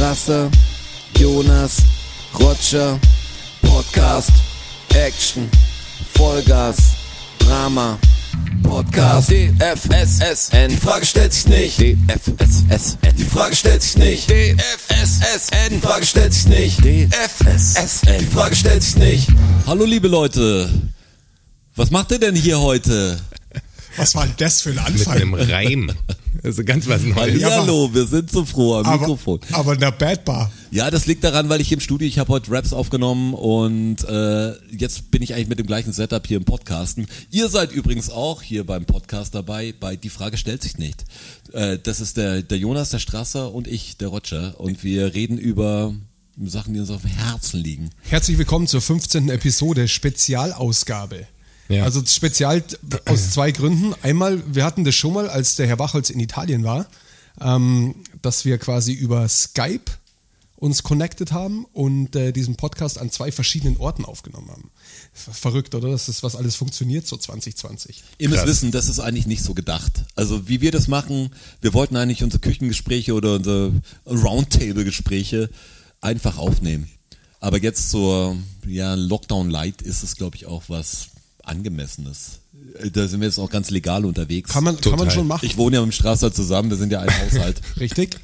Strasser, Jonas, Roger, Podcast, Action, Vollgas, Drama, Podcast, DFSSN, die Frage stellt sich nicht, DFSSN, die Frage stellt sich nicht, DFSSN, die Frage stellt sich nicht, DFSSN, die Frage stellt sich nicht. Hallo liebe Leute, was macht ihr denn hier heute? Was war denn das für ein Mit Anfang? einem Reim. Also ganz was Neues. Ja, Hallo, wir sind so froh am aber, Mikrofon. aber in der Bad Bar. Ja, das liegt daran, weil ich hier im Studio, ich habe heute Raps aufgenommen und äh, jetzt bin ich eigentlich mit dem gleichen Setup hier im Podcasten. Ihr seid übrigens auch hier beim Podcast dabei, bei Die Frage stellt sich nicht. Äh, das ist der, der Jonas, der Strasser und ich, der Roger und wir reden über Sachen, die uns auf dem Herzen liegen. Herzlich willkommen zur 15. Episode, Spezialausgabe. Ja. Also spezial aus zwei Gründen. Einmal, wir hatten das schon mal, als der Herr Wachholz in Italien war, ähm, dass wir quasi über Skype uns connected haben und äh, diesen Podcast an zwei verschiedenen Orten aufgenommen haben. Ver- Verrückt, oder? Dass das was alles funktioniert so 2020. Ihr müsst Krass. wissen, das ist eigentlich nicht so gedacht. Also wie wir das machen, wir wollten eigentlich unsere Küchengespräche oder unsere Roundtable-Gespräche einfach aufnehmen. Aber jetzt zur ja, Lockdown-Light ist es, glaube ich, auch was Angemessenes. Da sind wir jetzt auch ganz legal unterwegs. Kann man, kann man schon machen. ich wohne ja mit dem Strasser zusammen, wir sind ja ein Haushalt. Richtig?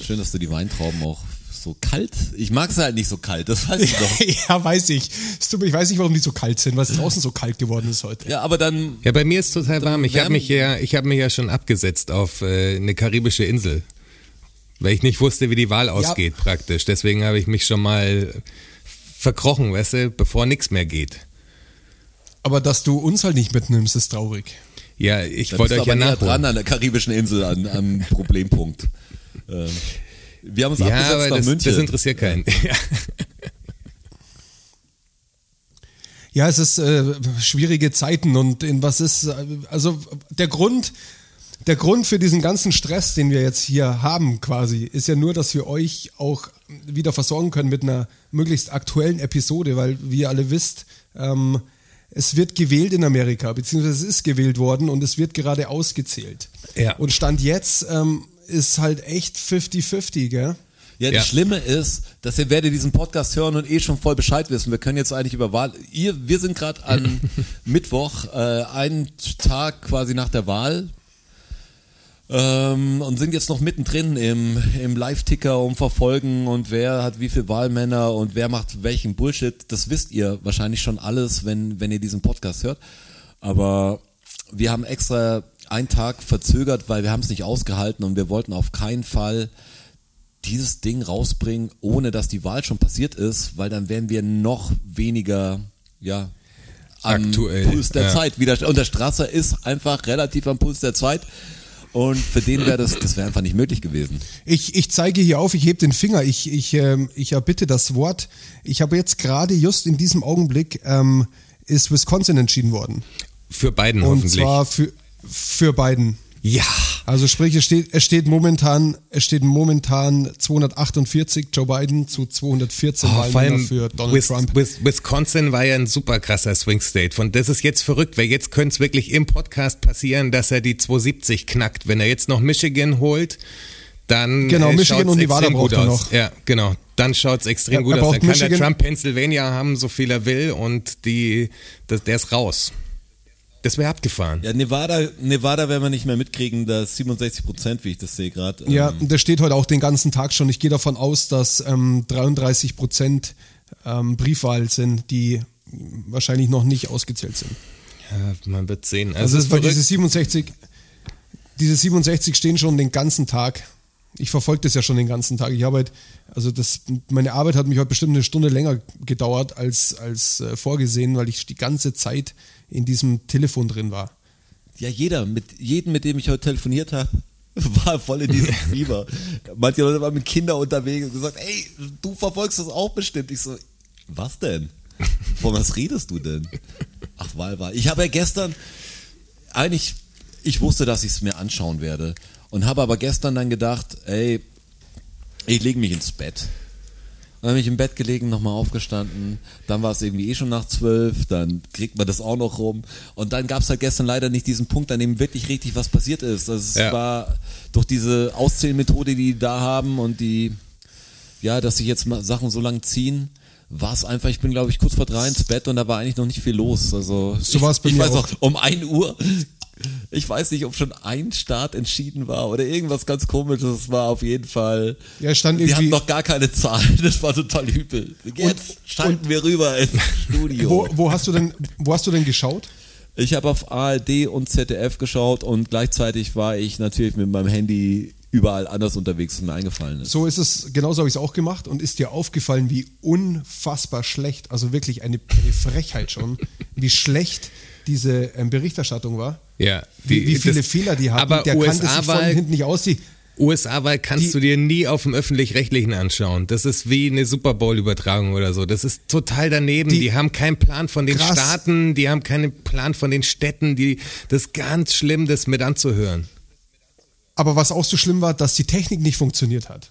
Schön, dass du die Weintrauben auch so kalt. Ich mag es halt nicht so kalt, das weißt du doch. ja, weiß ich. Es Ich weiß nicht, warum die so kalt sind, weil es draußen so kalt geworden ist heute. Ja, aber dann Ja, bei mir ist total warm. Ich habe mich ja, ich habe mich ja schon abgesetzt auf äh, eine karibische Insel, weil ich nicht wusste, wie die Wahl ausgeht praktisch. Deswegen habe ich mich schon mal verkrochen, weißt du, bevor nichts mehr geht. Aber dass du uns halt nicht mitnimmst, ist traurig. Ja, ich Da wollte bist euch du ja aber näher dran an der karibischen Insel, an, am Problempunkt. Ähm, wir haben uns Ja, abgesetzt aber nach das, München. das interessiert keinen. Ja. Ja, es ist äh, schwierige Zeiten und in was ist, äh, also der Grund, der Grund für diesen ganzen Stress, den wir jetzt hier haben quasi, ist ja nur, dass wir euch auch wieder versorgen können mit einer möglichst aktuellen Episode, weil wie ihr alle wisst, ähm, es wird gewählt in Amerika, beziehungsweise es ist gewählt worden und es wird gerade ausgezählt. Ja. Und Stand jetzt ähm, ist halt echt 50-50, gell? Ja, Ja. das Schlimme ist, dass ihr werdet diesen Podcast hören und eh schon voll Bescheid wissen. Wir können jetzt eigentlich über Wahl. Ihr, wir sind gerade an Mittwoch, äh, einen Tag quasi nach der Wahl. Ähm, und sind jetzt noch mittendrin im, im Live-Ticker um Verfolgen und wer hat wie viel Wahlmänner und wer macht welchen Bullshit. Das wisst ihr wahrscheinlich schon alles, wenn, wenn ihr diesen Podcast hört. Aber wir haben extra einen Tag verzögert, weil wir haben es nicht ausgehalten und wir wollten auf keinen Fall dieses Ding rausbringen, ohne dass die Wahl schon passiert ist, weil dann wären wir noch weniger, ja, am Aktuell, Puls der ja. Zeit. Wieder, und der Strasser ist einfach relativ am Puls der Zeit. Und für den wäre das, das wäre einfach nicht möglich gewesen. Ich, ich zeige hier auf, ich heb den Finger, ich, ich, ähm, ich erbitte das Wort. Ich habe jetzt gerade, just in diesem Augenblick, ähm, ist Wisconsin entschieden worden. Für beiden Und hoffentlich. zwar für, für Biden. Ja. Also sprich, es steht, es steht momentan, es steht momentan 248 Joe Biden zu 214 Oh, Wahlmänner für Donald Wis- Trump. Wis- Wisconsin war ja ein super krasser Swing State. Von das ist jetzt verrückt, weil jetzt könnte es wirklich im Podcast passieren, dass er die 270 knackt. Wenn er jetzt noch Michigan holt, dann Genau, äh, Michigan und Nevada braucht er noch. Ja, genau. Dann schaut's extrem Ja, gut er aus. Dann kann Michigan- der Trump Pennsylvania haben, so viel er will und die, das, der ist raus. Das wäre abgefahren. Ja, Nevada, Nevada werden wir nicht mehr mitkriegen, da ist 67 Prozent, wie ich das sehe gerade. Ja, Ähm, das steht heute auch den ganzen Tag schon. Ich gehe davon aus, dass ähm, 33 Prozent ähm, Briefwahl sind, die wahrscheinlich noch nicht ausgezählt sind. Ja, man wird sehen. Also, Also, weil diese verrückt. 67, diese 67 stehen schon den ganzen Tag. Ich verfolge das ja schon den ganzen Tag. Ich habe halt, also das, meine Arbeit hat mich heute bestimmt eine Stunde länger gedauert als, als äh, vorgesehen, weil ich die ganze Zeit in diesem Telefon drin war. Ja, jeder, mit jedem, mit dem ich heute telefoniert habe, war voll in diesem Fieber. Manche Leute waren mit Kindern unterwegs und gesagt, ey, du verfolgst das auch bestimmt. Ich so, was denn? Von was redest du denn? Ach, Wahlwahl. Ich habe ja gestern, eigentlich, ich wusste, dass ich es mir anschauen werde und habe aber gestern dann gedacht, ey, ich lege mich ins Bett. Dann habe ich im Bett gelegen, nochmal aufgestanden. Dann war es irgendwie eh schon nach zwölf. Dann kriegt man das auch noch rum. Und dann gab es halt gestern leider nicht diesen Punkt, an dem wirklich richtig was passiert ist. Also es Ja. war durch diese Auszählmethode, die die da haben und die, ja, dass sich jetzt mal Sachen so lang ziehen, war es einfach, ich bin glaube ich kurz vor drei ins Bett und da war eigentlich noch nicht viel los. Also So ich, ich mir weiß auch. noch, um ein Uhr. Ich weiß nicht, ob schon ein Start entschieden war oder irgendwas ganz komisches. Es war auf jeden Fall. Ja, stand die hatten noch gar keine Zahlen. Das war total übel. Jetzt schalten wir rüber ins Studio. Wo, wo, hast du denn, wo hast du denn geschaut? Ich habe auf ARD und ZDF geschaut und gleichzeitig war ich natürlich mit meinem Handy überall anders unterwegs, was mir eingefallen ist. So ist es, genauso habe ich es auch gemacht und ist dir aufgefallen, wie unfassbar schlecht, also wirklich eine, eine Frechheit schon, wie schlecht diese ähm, Berichterstattung war. Ja, Wie, die- wie viele das- Fehler die hatten. Aber Der kannte sich von hinten nicht aus. Die, USA-Wahl kannst Die- du dir nie auf dem Öffentlich-Rechtlichen anschauen. Das ist wie eine Super Bowl-Übertragung oder so. Das ist total daneben. Die, Die- haben keinen Plan von den Krass. Staaten, die haben keinen Plan von den Städten. Die, das ist ganz schlimm, das mit anzuhören. aber was auch so schlimm war, dass die Technik nicht funktioniert hat.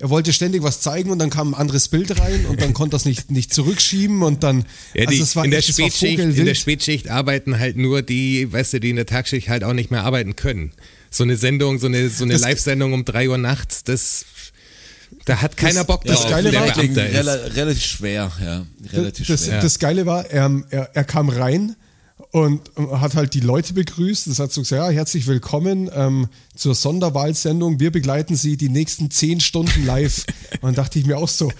Er wollte ständig was zeigen und dann kam ein anderes Bild rein und dann konnte er es nicht, nicht zurückschieben und dann. Ja, die, also es war in, der echt, es war Spätschicht, in der. Spätschicht arbeiten halt nur die, weißt du, die in der Tagschicht halt auch nicht mehr arbeiten können. So eine Sendung, so eine, so eine Das- Live-Sendung um drei Uhr nachts, das, da hat keiner Das- Bock das drauf, Geile der war- rela relativ schwer, ja. Relativ das, schwer. das Geile war, er, er, er kam rein und hat halt die Leute begrüßt. Das hat so gesagt, ja, herzlich willkommen ähm, zur Sonderwahlsendung. Wir begleiten Sie die nächsten zehn Stunden live. und dann dachte ich mir auch so,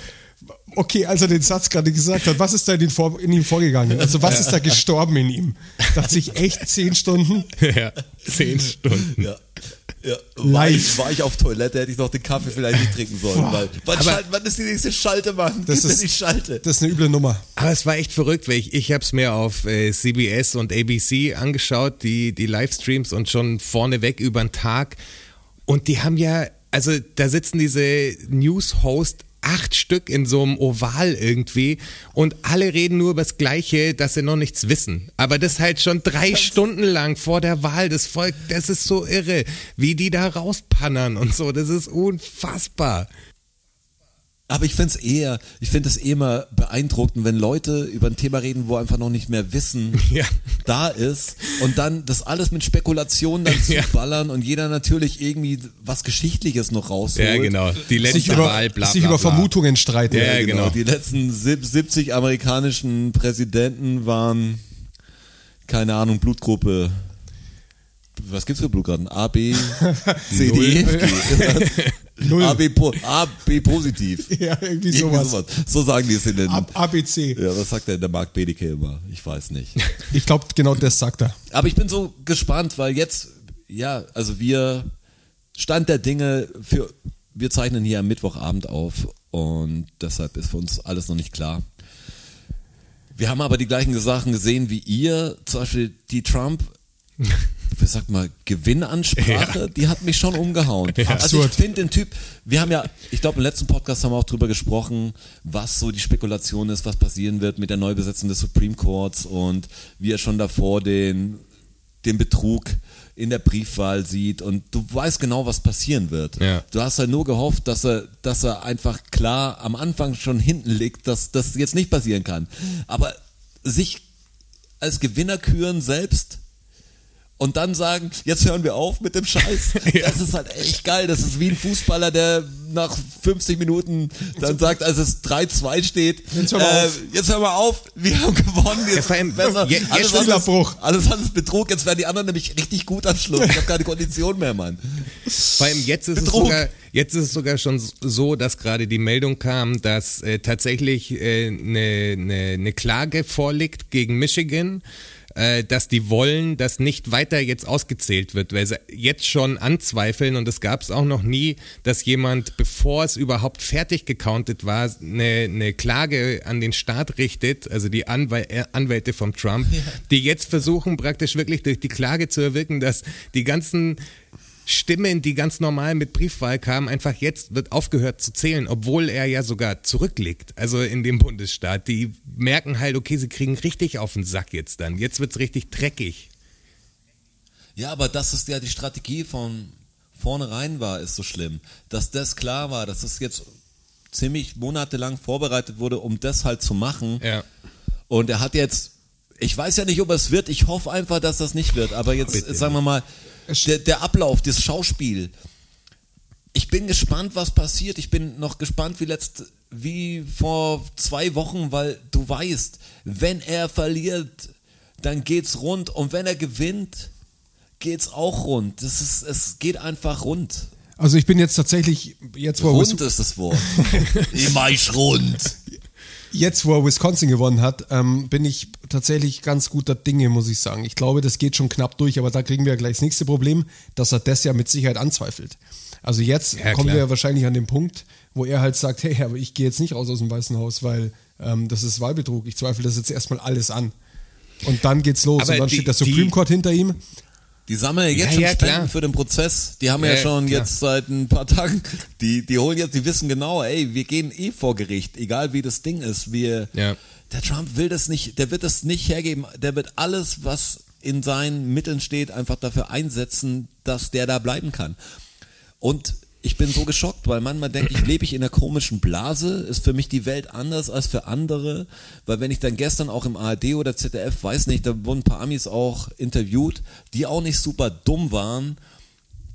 okay, als er den Satz gerade gesagt hat, was ist da in, ihn vor, in ihm vorgegangen? Also was ist da gestorben in ihm? Dachte ich, echt zehn Stunden? ja, zehn Stunden. Ja. Ja, war, ich, war ich auf Toilette, hätte ich noch den Kaffee vielleicht nicht trinken sollen. Weil, wann, Aber- schalt, wann ist die nächste Schalte, Mann? Das Gib ist- die Schalte. Das ist eine üble Nummer. Aber es war echt verrückt, weil ich, ich habe es mir auf äh, CBS und ABC angeschaut, die, die Livestreams und schon vorneweg über den Tag. Und die haben ja, also da sitzen diese News-Hosts acht Stück in so einem Oval irgendwie und alle reden nur über das Gleiche, dass sie noch nichts wissen. Aber das halt schon drei Stunden lang vor der Wahl. Das Volk, das ist so irre, wie die da rauspannern und so. Das ist unfassbar. Aber ich finde es eher, ich finde es eh immer beeindruckend, wenn Leute über ein Thema reden, wo einfach noch nicht mehr Wissen Ja. da ist und dann das alles mit Spekulationen dann Ja. zuballern und jeder natürlich irgendwie was Geschichtliches noch rausholt. Ja, genau. Die letzte Sich über, Wahl, bla, sich bla, über bla. Vermutungen streiten. Ja, Ja, genau. genau. Die letzten sieb- 70 amerikanischen Präsidenten waren, keine Ahnung, Blutgruppe. Was gibt's für Blutgruppen? A, B, C, D, F, G. Null. AB, po- AB positiv. Ja, irgendwie sowas. sowas. So sagen die es in den. Ab, ABC. Ja, was sagt denn der Marc Bedeke immer? Ich weiß nicht. Ich glaube, genau das sagt er. Aber ich bin so gespannt, weil jetzt, ja, also wir, Stand der Dinge, für, wir zeichnen hier am Mittwochabend auf und deshalb ist für uns alles noch nicht klar. Wir haben aber die gleichen Sachen gesehen wie ihr, zum Beispiel die Trump, wie sagt mal, Gewinnansprache, die hat mich schon umgehauen. Also Absurd. ich finde den Typ, wir haben ja, ich glaube im letzten Podcast haben wir auch drüber gesprochen, was so die Spekulation ist, was passieren wird mit der Neubesetzung des Supreme Courts und wie er schon davor den, den Betrug in der Briefwahl sieht und du weißt genau, was passieren wird. Ja. Du hast halt nur gehofft, dass er, dass er einfach klar am Anfang schon hinten liegt, dass das jetzt nicht passieren kann. Aber sich als Gewinner küren selbst und dann sagen, jetzt hören wir auf mit dem Scheiß. Das ist halt echt geil. Das ist wie ein Fußballer, der nach 50 Minuten dann sagt, als es 3-2 steht, Jetzt hören wir äh, auf. jetzt hören wir auf, wir haben gewonnen, Ja, jetzt vor allem, besser. je- jetzt alles, ist ist, alles andere ist Betrug, jetzt werden die anderen nämlich richtig gut am Schluss. Ich habe keine Kondition mehr, Mann. Vor allem jetzt ist, es sogar, jetzt ist es sogar schon so, dass gerade die Meldung kam, dass äh, tatsächlich äh, eine ne, ne Klage vorliegt gegen Michigan, äh, dass die wollen, dass nicht weiter jetzt ausgezählt wird, weil sie jetzt schon anzweifeln. Und es gab es auch noch nie, dass jemand, bevor es überhaupt fertig gecountet war, eine, eine Klage an den Staat richtet, also die Anwal äh, Anwälte vom Trump, die jetzt versuchen praktisch wirklich durch die Klage zu erwirken, dass die ganzen Stimmen, die ganz normal mit Briefwahl kamen, einfach jetzt wird aufgehört zu zählen, obwohl er ja sogar zurückliegt, also in dem Bundesstaat. Die merken halt, okay, sie kriegen richtig auf den Sack jetzt dann. Jetzt wird's richtig dreckig. Ja, aber das ist ja die Strategie von vornherein war, ist so schlimm. Dass das klar war, dass das jetzt ziemlich monatelang vorbereitet wurde, um das halt zu machen. Ja. Und er hat jetzt, ich weiß ja nicht, ob es wird, ich hoffe einfach, dass das nicht wird, aber jetzt Bitte. sagen wir mal, der, der Ablauf, das Schauspiel. Ich bin gespannt, was passiert. Ich bin noch gespannt wie letzt, wie vor zwei Wochen, weil du weißt, wenn er verliert, dann geht's rund und wenn er gewinnt, geht's auch rund. Das ist, es geht einfach rund. Also ich bin jetzt tatsächlich, jetzt wo, Rund ist das Wort. Immer ich rund. Jetzt, wo er Wisconsin gewonnen hat, ähm, bin ich tatsächlich ganz guter Dinge, muss ich sagen. Ich glaube, das geht schon knapp durch, aber da kriegen wir gleich das nächste Problem, dass er das ja mit Sicherheit anzweifelt. Also jetzt Ja, kommen klar. wir wahrscheinlich an den Punkt, wo er halt sagt, hey, aber ich gehe jetzt nicht raus aus dem Weißen Haus, weil ähm, das ist Wahlbetrug. Ich zweifle das jetzt erstmal alles an. Und dann geht's los. Aber und dann die- steht der Supreme Court hinter ihm. Die sammeln ja jetzt Ja, schon ja, Spenden klar. für den Prozess. Die haben ja, Ja, schon klar. jetzt seit ein paar Tagen, die, die holen jetzt, die wissen genau, ey, wir gehen eh vor Gericht, egal wie das Ding ist. Wir. Der Trump will das nicht, der wird das nicht hergeben. Der wird alles, was in seinen Mitteln steht, einfach dafür einsetzen, dass der da bleiben kann. Und ich bin so geschockt, weil manchmal denke ich, lebe ich in einer komischen Blase, ist für mich die Welt anders als für andere, weil wenn ich dann gestern auch im ARD oder ZDF, weiß nicht, da wurden ein paar Amis auch interviewt, die auch nicht super dumm waren,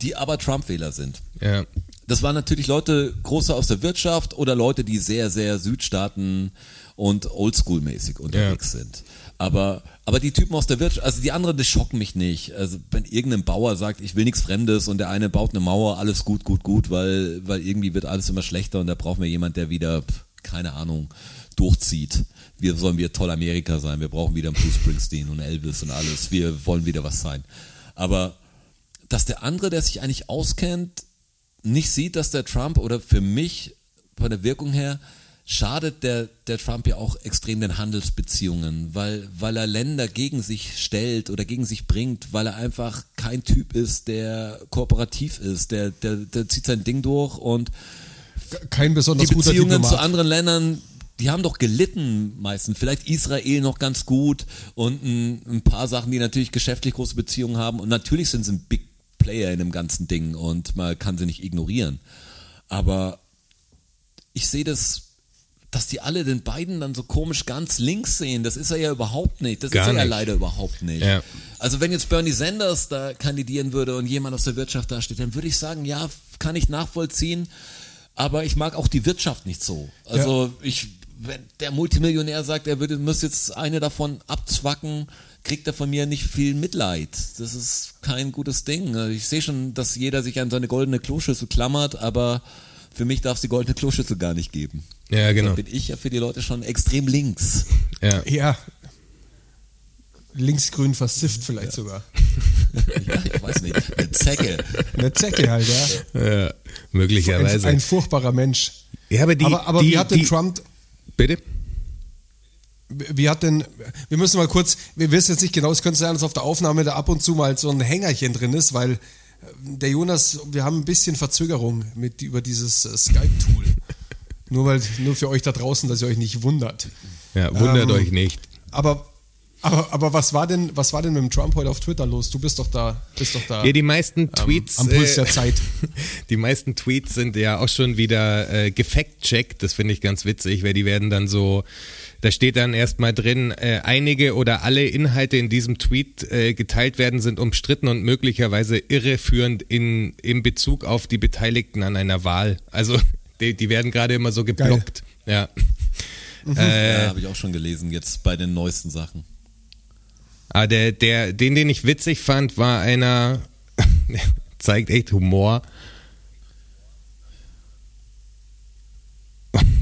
die aber Trump-Wähler sind. Ja. Das waren natürlich Leute, große aus der Wirtschaft oder Leute, die sehr, sehr Südstaaten und Oldschool-mäßig unterwegs sind. Aber, aber die Typen aus der Wirtschaft, also die anderen, die schocken mich nicht. Also wenn irgendein Bauer sagt, ich will nichts Fremdes und der eine baut eine Mauer, alles gut, gut, gut, weil, weil irgendwie wird alles immer schlechter und da brauchen wir jemand, der wieder, keine Ahnung, durchzieht. Wir sollen wir toll Amerika sein, wir brauchen wieder einen Bruce Springsteen und Elvis und alles. Wir wollen wieder was sein. Aber dass der andere, der sich eigentlich auskennt, nicht sieht, dass der Trump oder für mich von der Wirkung her schadet der, der Trump ja auch extrem den Handelsbeziehungen, weil, weil er Länder gegen sich stellt oder gegen sich bringt, weil er einfach kein Typ ist, der kooperativ ist, der, der, der zieht sein Ding durch und Kein besonders die guter Beziehungen Diplomat. zu anderen Ländern, die haben doch gelitten meistens. Vielleicht Israel noch ganz gut und ein, ein paar Sachen, die natürlich geschäftlich große Beziehungen haben. Und natürlich sind sie ein Big Player in dem ganzen Ding und man kann sie nicht ignorieren. Aber ich sehe das, dass die alle den beiden dann so komisch ganz links sehen. Das ist er ja überhaupt nicht. Das Gar ist er ja nicht. leider überhaupt nicht. Ja. Also wenn jetzt Bernie Sanders da kandidieren würde und jemand aus der Wirtschaft da steht, dann würde ich sagen, ja, kann ich nachvollziehen. Aber ich mag auch die Wirtschaft nicht so. Also ich, wenn der Multimillionär sagt, er würde, müsste jetzt eine davon abzwacken, kriegt er von mir nicht viel Mitleid. Das ist kein gutes Ding. Ich sehe schon, dass jeder sich an seine goldene Kloschüssel klammert, aber für mich darf es die goldene Kloschüssel gar nicht geben. Ja, genau. Da bin ich ja für die Leute schon extrem links. Ja. Ja. Linksgrün versifft vielleicht sogar. Ja, ich weiß nicht. Eine Zecke. Eine Zecke halt, ja. ja. Ein, Möglicherweise. ein furchtbarer Mensch. ja, aber die, aber aber die, wie hat denn die, Trump, Bitte? wie hat denn, wir müssen mal kurz, wir wissen jetzt nicht genau, es könnte sein, dass auf der Aufnahme da ab und zu mal so ein Hängerchen drin ist, weil der Jonas, wir haben ein bisschen Verzögerung mit über dieses äh, Skype-Tool. nur weil, nur für euch da draußen, dass ihr euch nicht wundert. Ja, wundert Ähm, euch nicht. Aber, aber, aber was war denn, was war denn mit dem Trump heute auf Twitter los? Du bist doch da, bist doch da Ja, die meisten Tweets. am Puls äh, der Zeit. Die meisten Tweets sind ja auch schon wieder äh, gefact-checkt. Das finde ich ganz witzig, weil die werden dann so. Da steht dann erstmal drin, äh, einige oder alle Inhalte in diesem Tweet äh, geteilt werden, sind umstritten und möglicherweise irreführend in, in Bezug auf die Beteiligten an einer Wahl. Also die, die werden gerade immer so geblockt. Ja. Ja, habe ich auch schon gelesen, jetzt bei den neuesten Sachen. Aber der, der, den, den ich witzig fand, war einer, zeigt echt Humor.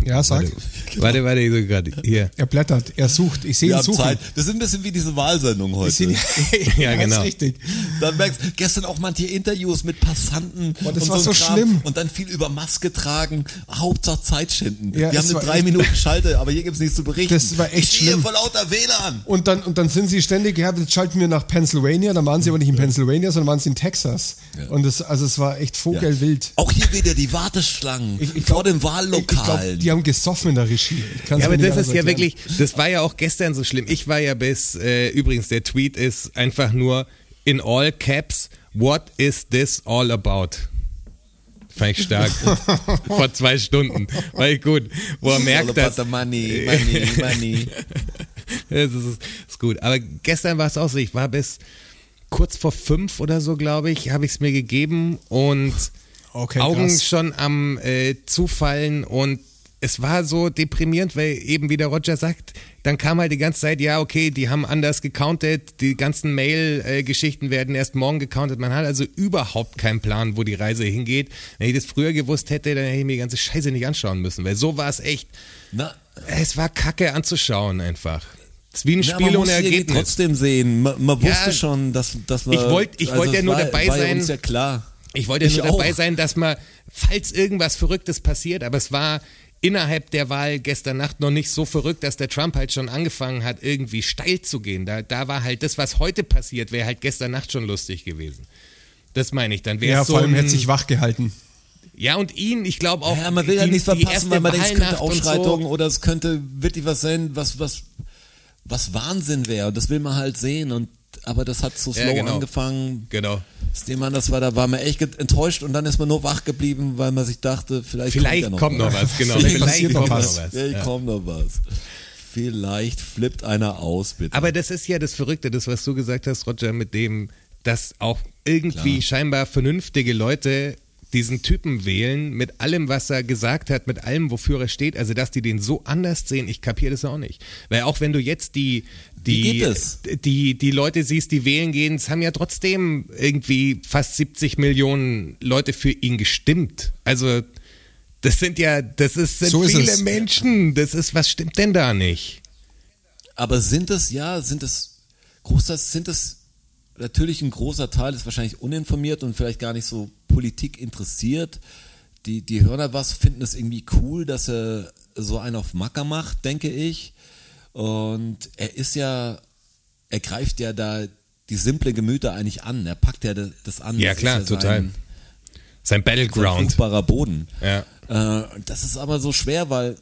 Ja, sag. Warte, warte, ich so gerade hier. Er blättert, er sucht. Ich sehe Wir ihn haben suchen. Zeit. Das ist ein bisschen wie diese Wahlsendung Ich heute. sehe ihn, Ja, genau. Ist richtig. Dann merkst du, gestern auch manche Interviews mit Passanten. Boah, das und war so Kram. schlimm. Und dann viel über Maske tragen. Hauptsache Zeit schinden. Ja, Wir es haben eine drei Minuten Schalte, aber hier gibt's nichts zu berichten. Das war echt ich schlimm. vor lauter WLAN. Und dann, und dann sind sie ständig, ja, jetzt schalten wir nach Pennsylvania, dann waren sie aber nicht in Pennsylvania, sondern waren sie in Texas. Und das, also es war echt vogelwild. Auch hier wieder die Warteschlangen Ich- ich vor glaub- den Ich, ich Wahllokalen. glaub, die haben gesoffen in der Regie. Ja, aber das ist ja wirklich, das war ja auch gestern so schlimm. Ich war ja bis, äh, übrigens, der Tweet ist einfach nur in all caps, what is this all about? Fand ich stark. Vor zwei Stunden. War ich gut. Wo er merkt, dass. Money, money, money. das ist, ist gut. Aber gestern war es auch so. Ich war bis kurz vor fünf oder so, glaube ich, habe ich es mir gegeben und Okay, Augen krass. schon am äh, Zufallen und es war so deprimierend, weil eben wie der Roger sagt, dann kam halt die ganze Zeit, ja, okay, die haben anders gecountet, die ganzen Mail-Geschichten werden erst morgen gecountet. Man hat also überhaupt keinen Plan, wo die Reise hingeht. Wenn ich das früher gewusst hätte, dann hätte ich mir die ganze Scheiße nicht anschauen müssen, weil so war es echt. Na, Es war kacke anzuschauen einfach. Es ist wie ein Ja, Spiel ohne Ergebnis. trotzdem sehen. Man, man wusste Ja, schon, dass, dass man. ich wollt- ich wollte ja nur war, dabei war sein. uns ja klar. Ich wollte nur auch. dabei sein, dass man, falls irgendwas Verrücktes passiert, aber es war innerhalb der Wahl gestern Nacht noch nicht so verrückt, dass der Trump halt schon angefangen hat, irgendwie steil zu gehen. Da, da war halt das, was heute passiert, wäre halt gestern Nacht schon lustig gewesen. Das meine ich. Dann wäre Ja, so vor allem hätte sich wach gehalten. Ja, und ihn, ich glaube auch. Ja, man will ja nichts verpassen, weil man denkt, es könnte Ausschreitungen So. oder es könnte wirklich was sein, was, was, was Wahnsinn wäre. Und das will man halt sehen. Und, aber das hat so Ja, slow genau. angefangen. Genau. Das Thema, das war, da war man echt enttäuscht und dann ist man nur wach geblieben, weil man sich dachte, vielleicht, Vielleicht kommt, ja kommt noch was, genau. Vielleicht passiert noch kommt was. Vielleicht Ja. kommt noch was. Vielleicht flippt einer aus, bitte. Aber das ist ja das Verrückte, das, was du gesagt hast, Roger, mit dem, dass auch irgendwie scheinbar vernünftige Leute diesen Typen wählen, mit allem, was er gesagt hat, mit allem, wofür er steht, also dass die den so anders sehen, ich kapiere das auch nicht. Weil auch wenn du jetzt die, die, die, die Leute siehst, die wählen gehen, es haben ja trotzdem irgendwie fast 70 Millionen Leute für ihn gestimmt. Also das sind ja, das ist, sind So ist viele es. Menschen. Das ist, was stimmt denn da nicht? Aber sind es, ja, sind es, großteils sind es, natürlich ein großer Teil ist wahrscheinlich uninformiert und vielleicht gar nicht so Politik interessiert. Die, die hören da was, finden es irgendwie cool, dass er so einen auf Macker macht, denke ich. Und er ist ja, er greift ja da die simple Gemüter eigentlich an. Er packt ja das, an. Ja, Das klar, ja total. Sein, Sein sein Battleground. fruchtbarer Boden. Ja. Äh, das ist aber so schwer, weil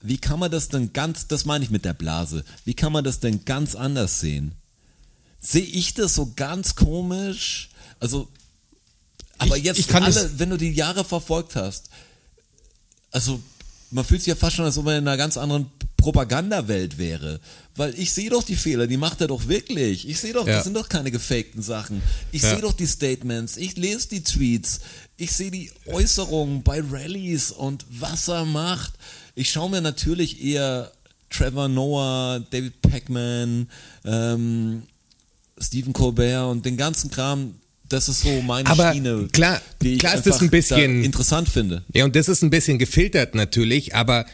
wie kann man das denn ganz, das meine ich mit der Blase, wie kann man das denn ganz anders sehen? Sehe ich das so ganz komisch? Also, aber Ich- jetzt ich kann alle, wenn du die Jahre verfolgt hast, also man fühlt sich ja fast schon, als ob man in einer ganz anderen Propagandawelt wäre. Weil ich sehe doch die Fehler, die macht er doch wirklich. Ich sehe doch, Ja. das sind doch keine gefakten Sachen. Ich Ja. sehe doch die Statements, ich lese die Tweets, ich sehe die Äußerungen bei Rallyes und was er macht. Ich schaue mir natürlich eher Trevor Noah, David Packman, ähm, Stephen Colbert und den ganzen Kram. Das ist so meine Aber Schiene, klar- die ich klar ist das ein bisschen- da interessant finde. Ja, und das ist ein bisschen gefiltert natürlich, aber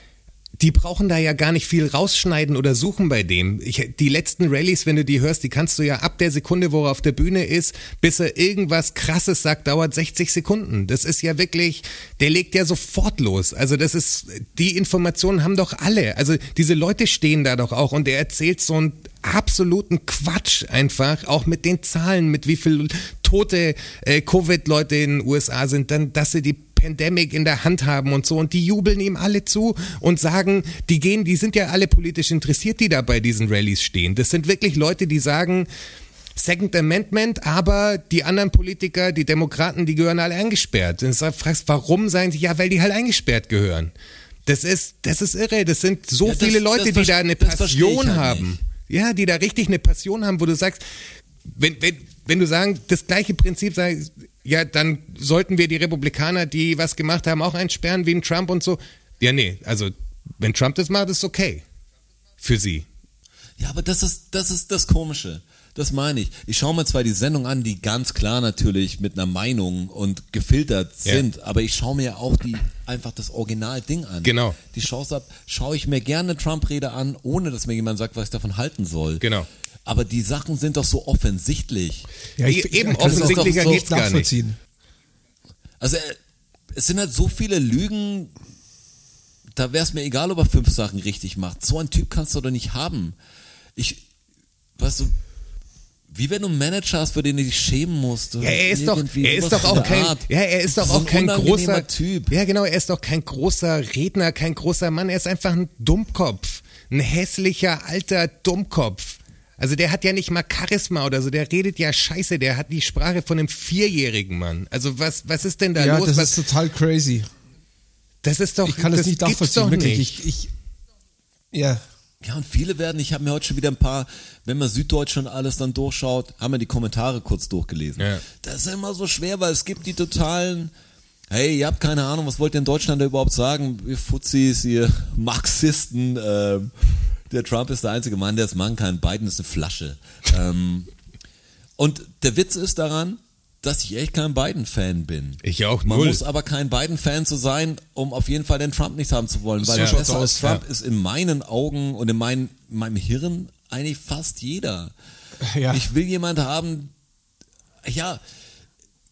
die brauchen da ja gar nicht viel rausschneiden oder suchen bei dem. Ich, die letzten Rallyes, wenn du die hörst, die kannst du ja ab der Sekunde, wo er auf der Bühne ist, bis er irgendwas Krasses sagt, dauert 60 Sekunden. Das ist ja wirklich, der legt ja sofort los. Also das ist, die Informationen haben doch alle. Also diese Leute stehen da doch auch und er erzählt so einen absoluten Quatsch einfach, auch mit den Zahlen, mit wie viel tote äh, Covid-Leute in den USA sind, dann, dass sie die Pandemic in der Hand haben und so und die jubeln ihm alle zu und sagen, die gehen, die sind ja alle politisch interessiert, die da bei diesen Rallyes stehen. Das sind wirklich Leute, die sagen, Second Amendment, aber die anderen Politiker, die Demokraten, die gehören alle eingesperrt. Und du fragst, warum sagen sie, ja, weil die halt eingesperrt gehören. Das ist, das ist irre. Das sind so Ja, das- viele Leute, die da eine Passion halt haben. nicht. Ja, die da richtig eine Passion haben, wo du sagst, wenn, wenn, wenn du sagen, das gleiche Prinzip sagst, ja, dann sollten wir die Republikaner, die was gemacht haben, auch einsperren wie ein Trump und so. Ja, nee, also wenn Trump das macht, ist okay. Für sie. Ja, aber das ist, das ist das Komische. Das meine ich. Ich schaue mir zwar die Sendung an, die ganz klar natürlich mit einer Meinung und gefiltert Ja. sind, aber ich schaue mir auch die einfach das Original-Ding an. Genau. Die Chance ab, schaue ich mir gerne Trump-Rede an, ohne dass mir jemand sagt, was ich davon halten soll. Genau. Aber die Sachen sind doch so offensichtlich. Ja, ich, Eben, ich offensichtlicher geht's gar nicht. nachvollziehen. Also äh, es sind halt so viele Lügen, da wäre es mir egal, ob er fünf Sachen richtig macht. So ein Typ kannst du doch nicht haben. Ich, weißt du, wie wenn du einen Manager hast, für den du dich schämen musst. Ja, er ist doch, er ist doch auch kein, Art. ja, er ist doch So auch ein kein großer Typ. Ja, genau, er ist doch kein großer Redner, kein großer Mann, er ist einfach ein Dummkopf. Ein hässlicher, alter Dummkopf. Also der hat ja nicht mal Charisma oder so, der redet ja scheiße, der hat die Sprache von einem Vierjährigen Mann. Also was, was ist denn da ja, los? das was, ist total crazy. das ist doch, Ich kann das, nicht gibt's nachvollziehen, wirklich. nicht. Ich, ich, ja, Ja, und viele werden, ich habe mir heute schon wieder ein paar, wenn man Süddeutsch und alles dann durchschaut, haben wir die Kommentare kurz durchgelesen. Ja. Das ist immer so schwer, weil es gibt die totalen, hey, ihr habt keine Ahnung, was wollt ihr in Deutschland da überhaupt sagen? Ihr Fuzis, ihr Marxisten, ähm, der Trump ist der einzige Mann, der es machen kann, Biden ist eine Flasche. ähm, und der Witz ist daran, dass ich echt kein Biden-Fan bin. Ich auch Man null. muss aber kein Biden-Fan zu sein, um auf jeden Fall den Trump nicht haben zu wollen, weil So besser als aus, Trump ja. ist in meinen Augen und in mein, meinem Hirn eigentlich fast jeder. ja. Ich will jemand haben, ja,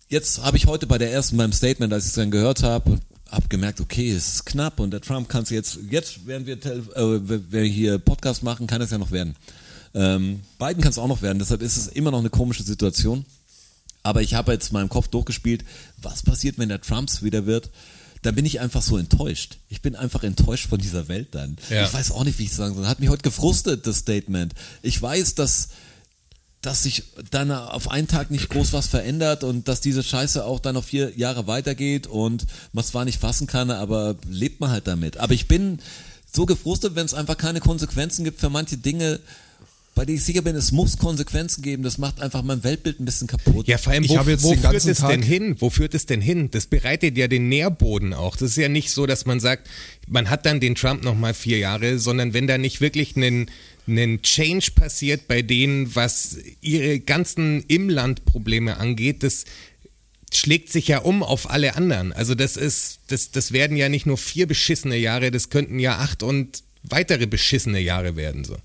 jetzt habe ich heute bei der ersten, beim Statement, als ich es dann gehört habe, habe gemerkt, okay, es ist knapp und der Trump kann es jetzt, jetzt während wir, äh, wir hier Podcast machen, kann es ja noch werden. Ähm, Biden kann es auch noch werden, deshalb ist es immer noch eine komische Situation. Aber ich habe jetzt in meinem Kopf durchgespielt, was passiert, wenn der Trumps wieder wird. Dann bin ich einfach so enttäuscht. Ich bin einfach enttäuscht von dieser Welt dann. Ja. Ich weiß auch nicht, wie ich es sagen soll. Hat mich heute gefrustet, das Statement. Ich weiß, dass, dass sich dann auf einen Tag nicht groß was verändert und dass diese Scheiße auch dann noch vier Jahre weitergeht und man zwar nicht fassen kann, aber lebt man halt damit. Aber ich bin so gefrustet, wenn es einfach keine Konsequenzen gibt für manche Dinge, bei denen ich sicher bin, es muss Konsequenzen geben. Das macht einfach mein Weltbild ein bisschen kaputt. Ja, vor allem, Ich wo, wo den führt es denn hin? Wo führt es denn hin? Das bereitet ja den Nährboden auch. Das ist ja nicht so, dass man sagt, man hat dann den Trump nochmal vier Jahre, sondern wenn da nicht wirklich ein Change passiert bei denen, was ihre ganzen Imland-Probleme angeht, das schlägt sich ja um auf alle anderen. Also das ist, das, das werden ja nicht nur vier beschissene Jahre, das könnten ja acht und weitere beschissene Jahre werden so.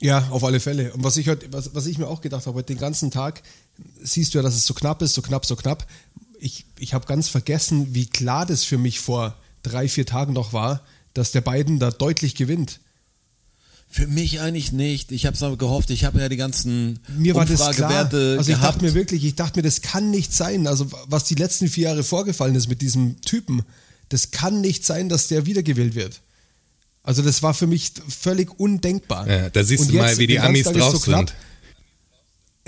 Ja, auf alle Fälle. Und was ich heute, was, was ich mir auch gedacht habe, heute den ganzen Tag siehst du ja, dass es so knapp ist, so knapp, so knapp. Ich, ich habe ganz vergessen, wie klar das für mich vor drei, vier Tagen noch war, dass der Biden da deutlich gewinnt. Für mich eigentlich nicht. Ich habe es aber gehofft. Ich habe ja die ganzen Mir war das klar. Umfragewerte Also ich gehabt. dachte mir wirklich, ich dachte mir, das kann nicht sein. Also was die letzten vier Jahre vorgefallen ist mit diesem Typen, das kann nicht sein, dass der wiedergewählt wird. Also das war für mich völlig undenkbar. Ja, da siehst Und du mal, jetzt wie die Amis drauf so knapp.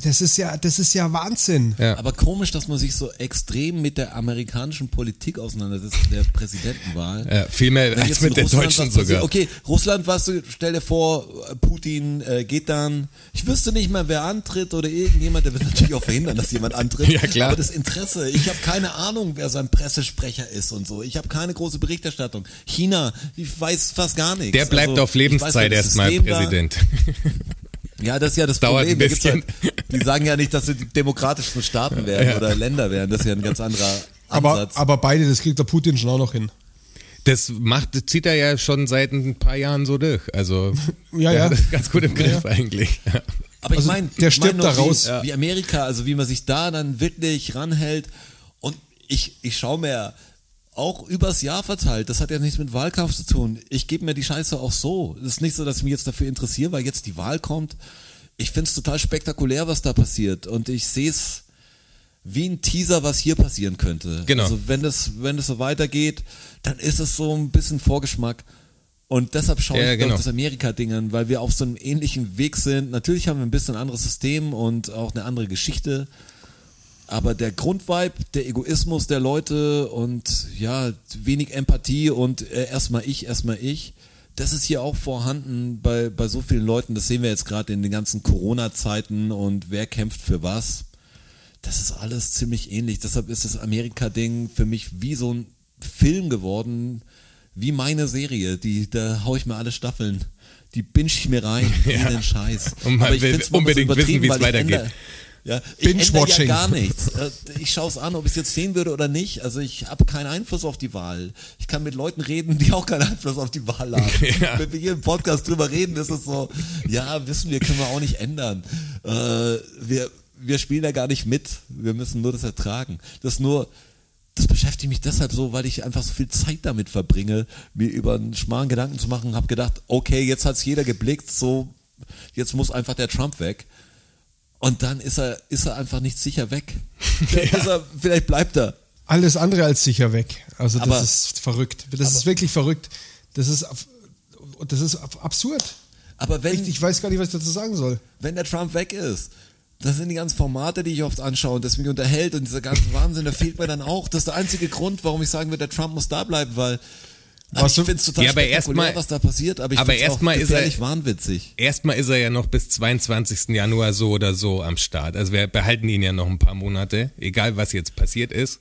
Das ist ja, das ist ja Wahnsinn. Ja. Aber komisch, dass man sich so extrem mit der amerikanischen Politik auseinandersetzt, der Präsidentenwahl. Ja, viel mehr Wenn als jetzt mit der Russland deutschen passiert- sogar. Okay, Russland, was du, stell dir vor, Putin äh, geht dann. Ich wüsste nicht mal, wer antritt oder irgendjemand, der wird natürlich auch verhindern, dass jemand antritt. Ja, klar. Aber das Interesse, ich habe keine Ahnung, wer sein Pressesprecher ist und so. Ich habe keine große Berichterstattung. China, ich weiß fast gar nichts. Der bleibt Also, auf Lebenszeit erstmal System da- Präsident. Ja, das ist ja das Dauert Problem. ein bisschen. Halt, die sagen ja nicht, dass sie die demokratischsten Staaten werden oder Länder werden. Das ist ja ein ganz anderer Aber, Ansatz. aber beide, das kriegt der Putin schon auch noch hin. Das macht, zieht er ja schon seit ein paar Jahren so durch. Also Ja, ja. ganz gut im Griff Ja. eigentlich. Ja. Aber Also ich meine, der ich mein stirbt noch, da raus. Wie, wie Amerika, also wie man sich da dann wirklich ranhält. Und ich, ich schaue mir auch übers Jahr verteilt, das hat ja nichts mit Wahlkampf zu tun. Ich gebe mir die Scheiße auch so. Es ist nicht so, dass ich mich jetzt dafür interessiere, weil jetzt die Wahl kommt. Ich finde es total spektakulär, was da passiert. Und ich sehe es wie ein Teaser, was hier passieren könnte. Genau. Also wenn das, wenn das so weitergeht, dann ist es so ein bisschen Vorgeschmack. Und deshalb schaue Ja, ich genau. das Amerika-Ding an, weil wir auf so einem ähnlichen Weg sind. Natürlich haben wir ein bisschen ein anderes System und auch eine andere Geschichte. Aber der Grundvibe, der Egoismus der Leute und ja, wenig Empathie und äh, erstmal ich, erstmal ich, das ist hier auch vorhanden bei, bei so vielen Leuten. Das sehen wir jetzt gerade in den ganzen Corona-Zeiten und wer kämpft für was. Das ist alles ziemlich ähnlich. Deshalb ist das Amerika-Ding für mich wie so ein Film geworden, wie meine Serie. Die, da hau ich mir alle Staffeln. Die binge ich mir rein, Ja. einen Scheiß. Und man will find's unbedingt wissen, wie es ich weitergeht. Ja, ich ändere ja gar nichts. Äh, Ich schaue es an, ob ich es jetzt sehen würde oder nicht. Also ich habe keinen Einfluss auf die Wahl. Ich kann mit Leuten reden, die auch keinen Einfluss auf die Wahl haben. Ja. Wenn wir hier im Podcast drüber reden, ist es so, ja, wissen wir, können wir auch nicht ändern. Äh, wir, wir spielen da gar nicht mit. Wir müssen nur das ertragen. Das nur, das beschäftigt mich deshalb so, weil ich einfach so viel Zeit damit verbringe, mir über einen schmalen Gedanken zu machen, habe gedacht, okay, jetzt hat's jeder geblickt, so, jetzt muss einfach der Trump weg. Und dann ist er, ist er einfach nicht sicher weg. Vielleicht, ist er, vielleicht bleibt er. Alles andere als sicher weg. Also das Aber- ist verrückt. Das ist wirklich verrückt. Das ist, das ist ab- absurd. Aber wenn, Ich, ich weiß gar nicht, was ich dazu sagen soll. wenn der Trump weg ist, das sind die ganzen Formate, die ich oft anschaue und das mich unterhält und dieser ganze Wahnsinn, da fehlt mir dann auch. Das ist der einzige Grund, warum ich sagen würde, der Trump muss da bleiben, weil Was ich finde es total Ja, aber erstmal- was da passiert, aber ich aber erstmal ist er- wahnwitzig. Erstmal ist er ja noch bis 22. Januar so oder so am Start. Also wir behalten ihn ja noch ein paar Monate, egal was jetzt passiert ist.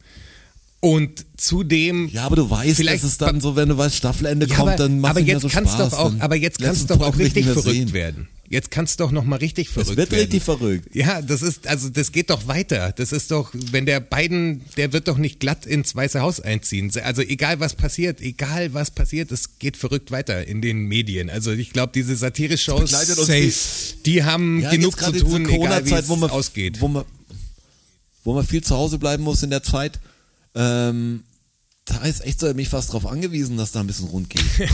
Und zudem. Ja, aber du weißt, Vielleicht- dass es dann so, wenn du weißt, Staffelende Ja, kommt, aber, dann macht es mehr so kann's Spaß. doch auch, aber jetzt kann's letzten doch auch richtig verrückt sehen. werden. Jetzt kann's doch noch mal richtig verrückt Es wird werden. richtig verrückt. Ja, das ist, also das geht doch weiter. Das ist doch, wenn der Biden, der wird doch nicht glatt ins Weiße Haus einziehen. Also egal was passiert, egal was passiert, es geht verrückt weiter in den Medien. Also ich glaube, diese Satire-Shows, Safe. die haben Ja, genug zu tun, egal wie Corona-Zeit, es ausgeht. Wo man, wo man viel zu Hause bleiben muss in der Zeit, ähm, da ist echt so mich fast drauf angewiesen, dass da ein bisschen rund geht.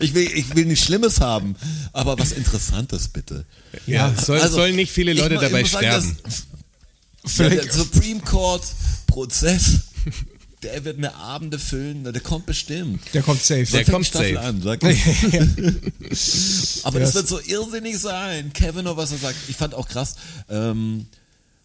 ich, will, ich will nichts Schlimmes haben, aber was Interessantes bitte. ja, soll, Also, sollen nicht viele ich Leute ich dabei sagen, sterben. dass- Vielleicht- der Supreme Court Prozess, der wird eine Abende füllen, der kommt bestimmt. Der kommt safe. Der kommt Staffel safe. An, sag ich. Aber das es- wird so irrsinnig sein. Kevin, was er sagt. Ich fand auch krass. Ähm,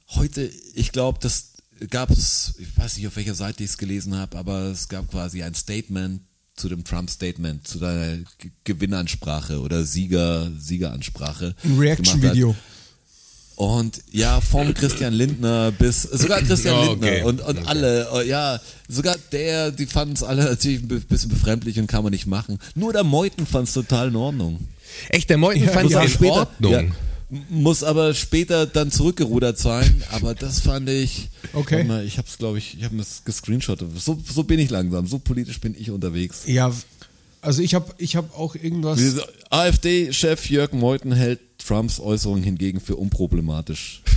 heute, ich glaube, das gab es, ich weiß nicht, auf welcher Seite ich es gelesen habe, aber es gab quasi ein Statement zu dem Trump-Statement, zu der G- Gewinnansprache oder Sieger, Siegeransprache. Ein Reaction-Video. Und ja, vom Christian Lindner bis sogar Christian Oh, Lindner okay. und, und Okay. alle, äh, ja, sogar der, die fanden es alle natürlich ein bi- bisschen befremdlich und kann man nicht machen. Nur der Meuthen fand es total in Ordnung. Echt, der Meuthen fand Muss es in Ordnung. Ja, muss aber später dann zurückgerudert sein, aber das fand ich. Okay. Mal, ich hab's, glaube ich, ich habe das gescreenshottet. So, so bin ich langsam, so politisch bin ich unterwegs. Ja, also ich habe ich hab auch irgendwas. AfD-Chef Jörg Meuthen hält Trumps Äußerungen hingegen für unproblematisch.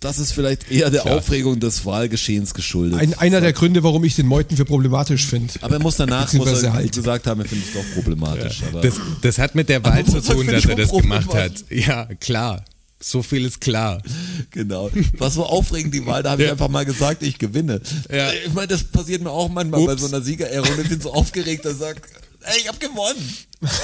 Das ist vielleicht eher der Aufregung des Wahlgeschehens geschuldet. Ein, einer der Gründe, warum ich den Meuten für problematisch finde. aber er muss danach muss er halt. gesagt haben, er findet es doch problematisch. Aber Das, das hat mit der Wahl zu tun, dass er das gemacht hat. Ja, klar. So viel ist klar. Genau. Was so aufregend die Wahl, da habe ich Ja. einfach mal gesagt, ich gewinne. Ja. Ich meine, das passiert mir auch manchmal bei Ups. so einer Siegerehrung. Ich bin so aufgeregt, dass ich sage, ey, ich habe gewonnen.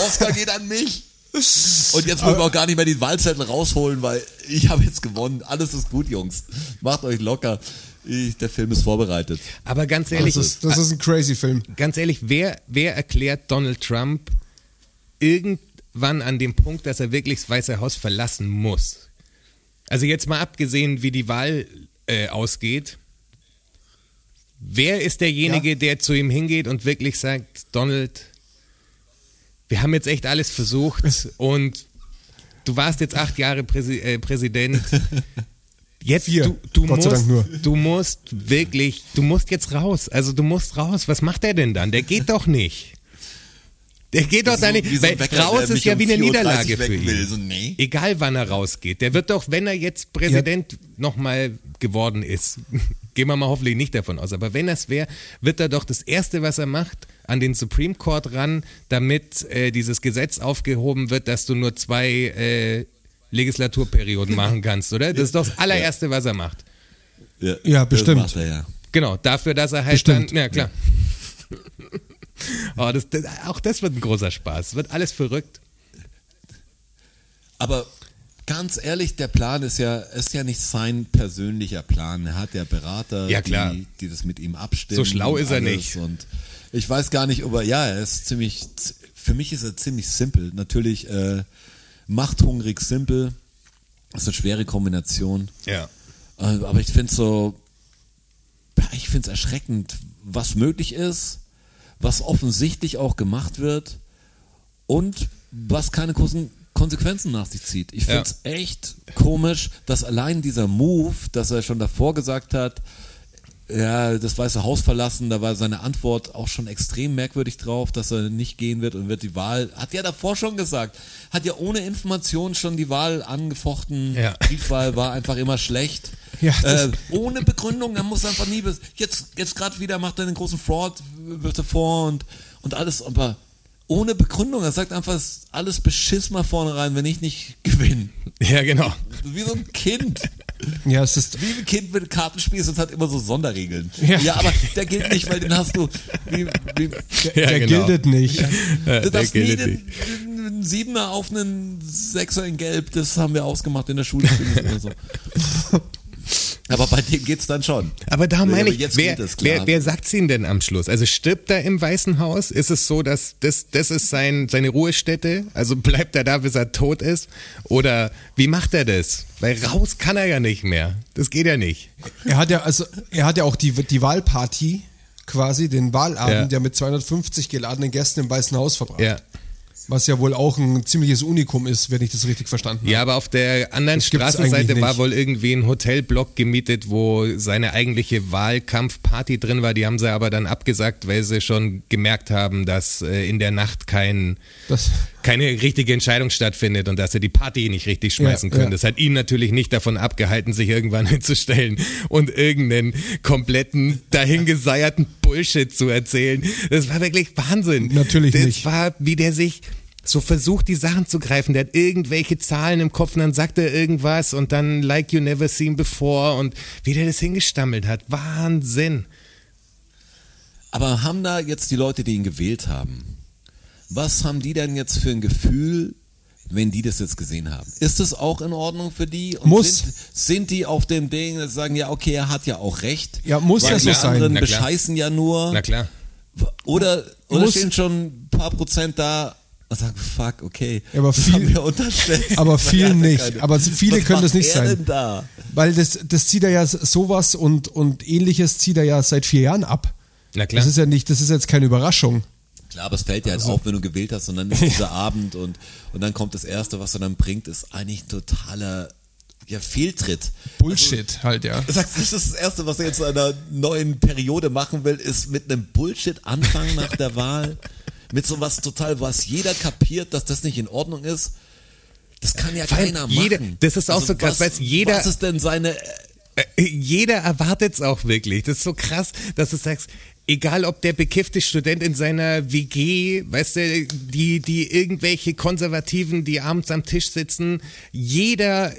Oscar geht an mich. Und jetzt wollen wir auch gar nicht mehr die Wahlzettel rausholen, weil ich habe jetzt gewonnen. Alles ist gut, Jungs. Macht euch locker. Ich, der Film ist vorbereitet. Aber ganz ehrlich, Das ist, das ist ein crazy Film. ganz ehrlich, wer, wer erklärt Donald Trump irgendwann an dem Punkt, dass er wirklich das Weiße Haus verlassen muss? Also jetzt mal abgesehen, wie die Wahl äh, ausgeht. Wer ist derjenige, Ja. der zu ihm hingeht und wirklich sagt, Donald, wir haben jetzt echt alles versucht und du warst jetzt acht Jahre Präsi äh, Präsident. Jetzt Vier, du, du Gott sei musst, Dank nur. du musst wirklich, du musst jetzt raus. Also du musst raus. Was macht er denn dann? Der geht doch nicht. Der geht doch da nicht. so weil Wecker, der raus ist ja um wie eine 4.30 Uhr Niederlage für ihn. So, nee. Egal wann er rausgeht. Der wird doch, wenn er jetzt Präsident nochmal geworden ist, gehen wir mal hoffentlich nicht davon aus, aber wenn das wäre, wird er doch das Erste, was er macht, an den Supreme Court ran, damit äh, dieses Gesetz aufgehoben wird, dass du nur zwei äh, Legislaturperioden machen kannst, oder? Das ist doch das allererste, was er macht. Ja, Ja, das bestimmt. macht er ja. Genau, dafür, dass er halt Bestimmt. dann, ja klar. oh, das, das, auch das wird ein großer Spaß. Wird alles verrückt. Aber ganz ehrlich, der Plan ist ja, ist ja nicht sein persönlicher Plan. Er hat ja Berater, Ja, klar. Die, die das mit ihm abstimmen. So schlau ist er nicht. Und ich weiß gar nicht, ob er, ja, er ist ziemlich, für mich ist er ziemlich simpel. Natürlich äh, machthungrig simpel. Das ist eine schwere Kombination. Ja. Äh, Aber ich finde so, ja, ich finde es erschreckend, was möglich ist, was offensichtlich auch gemacht wird und was keine Kon- Konsequenzen nach sich zieht. Ich finde es echt komisch, dass allein dieser Move, dass er schon davor gesagt hat, ja, das Weiße Haus verlassen, da war seine Antwort auch schon extrem merkwürdig drauf, dass er nicht gehen wird und wird die Wahl, hat ja davor schon gesagt, hat ja ohne Information schon die Wahl angefochten, Ja. Briefwahl war einfach immer schlecht. Ja, äh, ohne Begründung, er muss einfach nie, jetzt, jetzt gerade wieder macht er den großen Fraud, wirft er vor und, und alles, aber ohne Begründung, er sagt einfach, alles beschiss mal vorne rein, wenn ich nicht gewinne. Ja, genau. Wie so ein Kind. Ja, es ist. Wie ein Kind mit Kartenspiel, es hat immer so Sonderregeln. Ja. Ja. aber der gilt nicht, weil den hast du. Wie, wie, Ja, der genau. gildet nicht. Ja, du der darfst nie gilt den, nicht. den, den Siebener auf einen Sechser in Gelb, das haben wir ausgemacht in der Schule. oder so. Aber bei dem geht's dann schon. Aber da meine ich, jetzt wer, geht es, wer, wer sagt's ihnen denn am Schluss? Also stirbt er im Weißen Haus? Ist es so, dass das, das ist sein, seine Ruhestätte? Also bleibt er da, bis er tot ist? Oder wie macht er das? Weil raus kann er ja nicht mehr. Das geht ja nicht. Er hat ja, also, er hat ja auch die, die Wahlparty, quasi, den Wahlabend, Ja. ja mit 250 geladenen Gästen im Weißen Haus verbracht. Ja. Was ja wohl auch ein ziemliches Unikum ist, wenn ich das richtig verstanden Ja, aber auf der anderen Das Straßenseite war wohl irgendwie ein Hotelblock gemietet, wo seine eigentliche Wahlkampfparty drin war. Die haben sie aber dann abgesagt, weil sie schon gemerkt haben, dass äh, in der Nacht kein, Das- keine richtige Entscheidung stattfindet und dass sie die Party nicht richtig schmeißen Ja, können. ja. Das hat ihn natürlich nicht davon abgehalten, sich irgendwann hinzustellen und irgendeinen kompletten dahingeseierten Bullshit zu erzählen. Das war wirklich Wahnsinn. Natürlich das nicht. war, wie der sich so versucht, die Sachen zu greifen. Der hat irgendwelche Zahlen im Kopf und dann sagt er irgendwas und dann like you never seen before und wie der das hingestammelt hat. Wahnsinn. Aber haben da jetzt die Leute, die ihn gewählt haben, was haben die denn jetzt für ein Gefühl, wenn die das jetzt gesehen haben? Ist es auch in Ordnung für die? Und Muss. Sind, sind die auf dem Ding, dass sie sagen, ja, okay, er hat ja auch recht. Ja, muss ja so die sein. anderen Na klar. bescheißen ja nur. Na klar. Oder, oder Muss. stehen schon ein paar Prozent da und sagen, fuck, okay. Ja, aber das viel- haben wir unterstellt. Aber er hatte nicht. keine- Aber viele Was können das nicht sein. Da? Weil das, das zieht er ja sowas und, und ähnliches zieht er ja seit vier Jahren ab. Na klar. Das ist ja nicht, das ist jetzt keine Überraschung. Klar, aber es fällt dir halt Also auf, wenn du gewählt hast und dann ist dieser Abend und, und dann kommt das Erste, was er dann bringt, ist eigentlich ein totaler ja, Fehltritt. Bullshit halt, ja. Du sagst, das ist das Erste, was er jetzt in einer neuen Periode machen will, ist mit einem Bullshit anfangen nach der Wahl. Mit sowas total, was jeder kapiert, dass das nicht in Ordnung ist. Das kann ja allem keiner jeder- machen. das ist auch so krass, was, jeder- Was ist denn seine, Äh, Jeder erwartet es auch wirklich. Das ist so krass, dass du sagst, egal ob der bekiffte Student in seiner WG, weißt du, die, die irgendwelche Konservativen, die abends am Tisch sitzen, jeder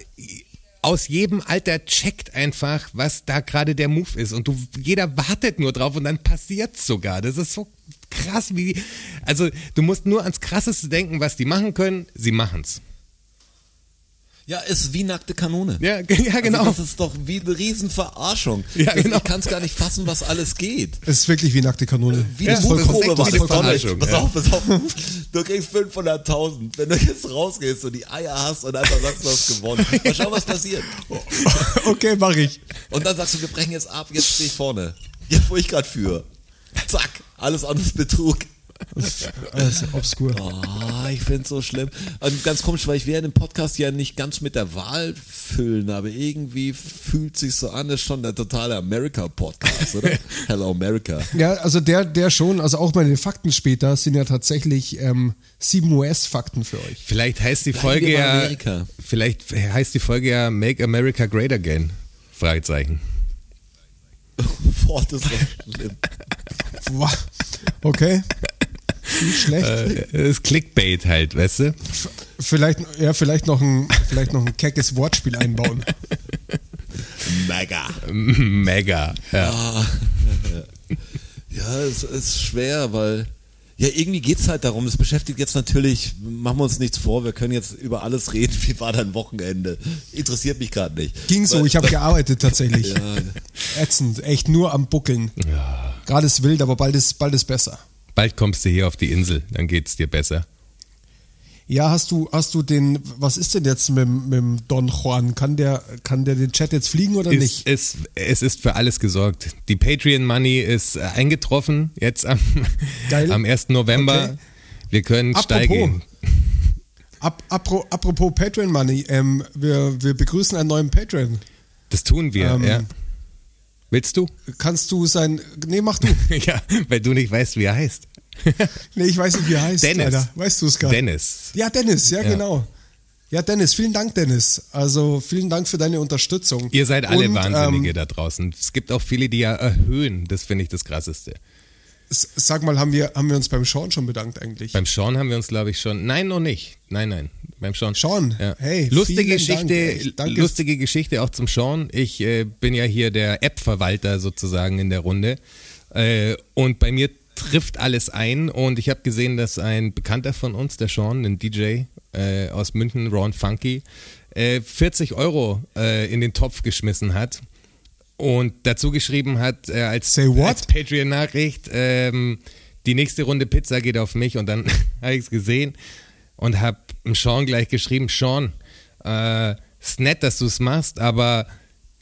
aus jedem Alter checkt einfach, was da gerade der Move ist. Und du, jeder wartet nur drauf und dann passiert's sogar. Das ist so krass, wie die, also du musst nur ans Krasseste denken, was die machen können. Sie machen's. ja, ist wie nackte Kanone. Ja, ja genau. Also das ist doch wie eine Riesenverarschung. Ja, genau. Ich kann es gar nicht fassen, was alles geht. Es ist wirklich wie nackte Kanone. Wie Ja, eine Mutprobe war eine. Verarschung, Pass ja. auf, pass auf. Du kriegst 500.000. Wenn du jetzt rausgehst und die Eier hast und einfach sagst, du hast gewonnen. Mal schauen, was passiert. Okay, mach ich. Und dann sagst du, wir brechen jetzt ab, jetzt stehe ich vorne. Jetzt, wo ich gerade führe. Zack, alles anderes Betrug. Alles obskur. Oh, ich finde es so schlimm. Und ganz komisch, weil ich werde den Podcast ja nicht ganz mit der Wahl füllen, aber irgendwie fühlt sich so an, das ist schon der totale America-Podcast, oder? Hello America. Ja, also der, der schon, also auch meine Fakten später sind ja tatsächlich ähm, sieben US-Fakten für euch. Vielleicht heißt die Folge ja. Amerika. Vielleicht heißt die Folge ja Make America Great Again. Fragezeichen. Boah, das ist so schlimm. Okay. Nicht schlecht. Äh, Das ist Clickbait halt, weißt du? Vielleicht, ja, vielleicht noch ein, vielleicht noch ein keckes Wortspiel einbauen. Mega. Mega. Ja. Ah. Ja, es ist schwer, weil. Ja, irgendwie geht's halt darum. Es beschäftigt jetzt natürlich, machen wir uns nichts vor, wir können jetzt über alles reden. Wie war dein Wochenende? Interessiert mich gerade nicht. Ging so, Weil- ich habe gearbeitet tatsächlich. Ja, Ätzend, echt nur am Buckeln. Gerade ist wild, aber bald ist, bald ist besser. Bald kommst du hier auf die Insel, dann geht's dir besser. Ja, hast du, hast du den, was ist denn jetzt mit, dem- mit Don Juan? Kann der, kann der den Chat jetzt fliegen oder Es nicht? ist, es ist für alles gesorgt. Die Patreon Money ist äh, eingetroffen, jetzt am, Geil. am 1. November. Okay. Wir können Apropos. steigen. Ap, apro, apropos Patreon Money, ähm, wir, wir begrüßen einen neuen Patreon. Das tun wir, Ähm. ja. Willst du? Kannst du sein, nee, mach du. ja, weil du nicht weißt, wie er heißt. Nee, ich weiß nicht, wie er heißt. Dennis. Leider. Weißt du es gar Dennis. Ja, Dennis, ja, Ja. genau. Ja, Dennis, vielen Dank, Dennis. Also vielen Dank für deine Unterstützung. Ihr seid alle Und, Wahnsinnige Ähm, da draußen. Es gibt auch viele, die ja erhöhen. Das finde ich das Krasseste. Sag mal, haben wir, haben wir uns beim Sean schon bedankt eigentlich? Beim Sean haben wir uns, glaube ich, schon. Nein, noch nicht. Nein, nein. Beim Sean. Sean, Ja. hey, lustige Geschichte, Dank, lustige Geschichte auch zum Sean. Ich äh, bin ja hier der App-Verwalter sozusagen in der Runde. Äh, und bei mir trifft alles ein. Und ich habe gesehen, dass ein Bekannter von uns, der Sean, ein DJ äh, aus München, Ron Funky, äh, 40 Euro äh, in den Topf geschmissen hat und dazu geschrieben hat äh, als, als Patreon-Nachricht, ähm, die nächste Runde Pizza geht auf mich. Und dann habe ich es gesehen und habe Sean gleich geschrieben, Sean, äh, ist nett, dass du es machst, aber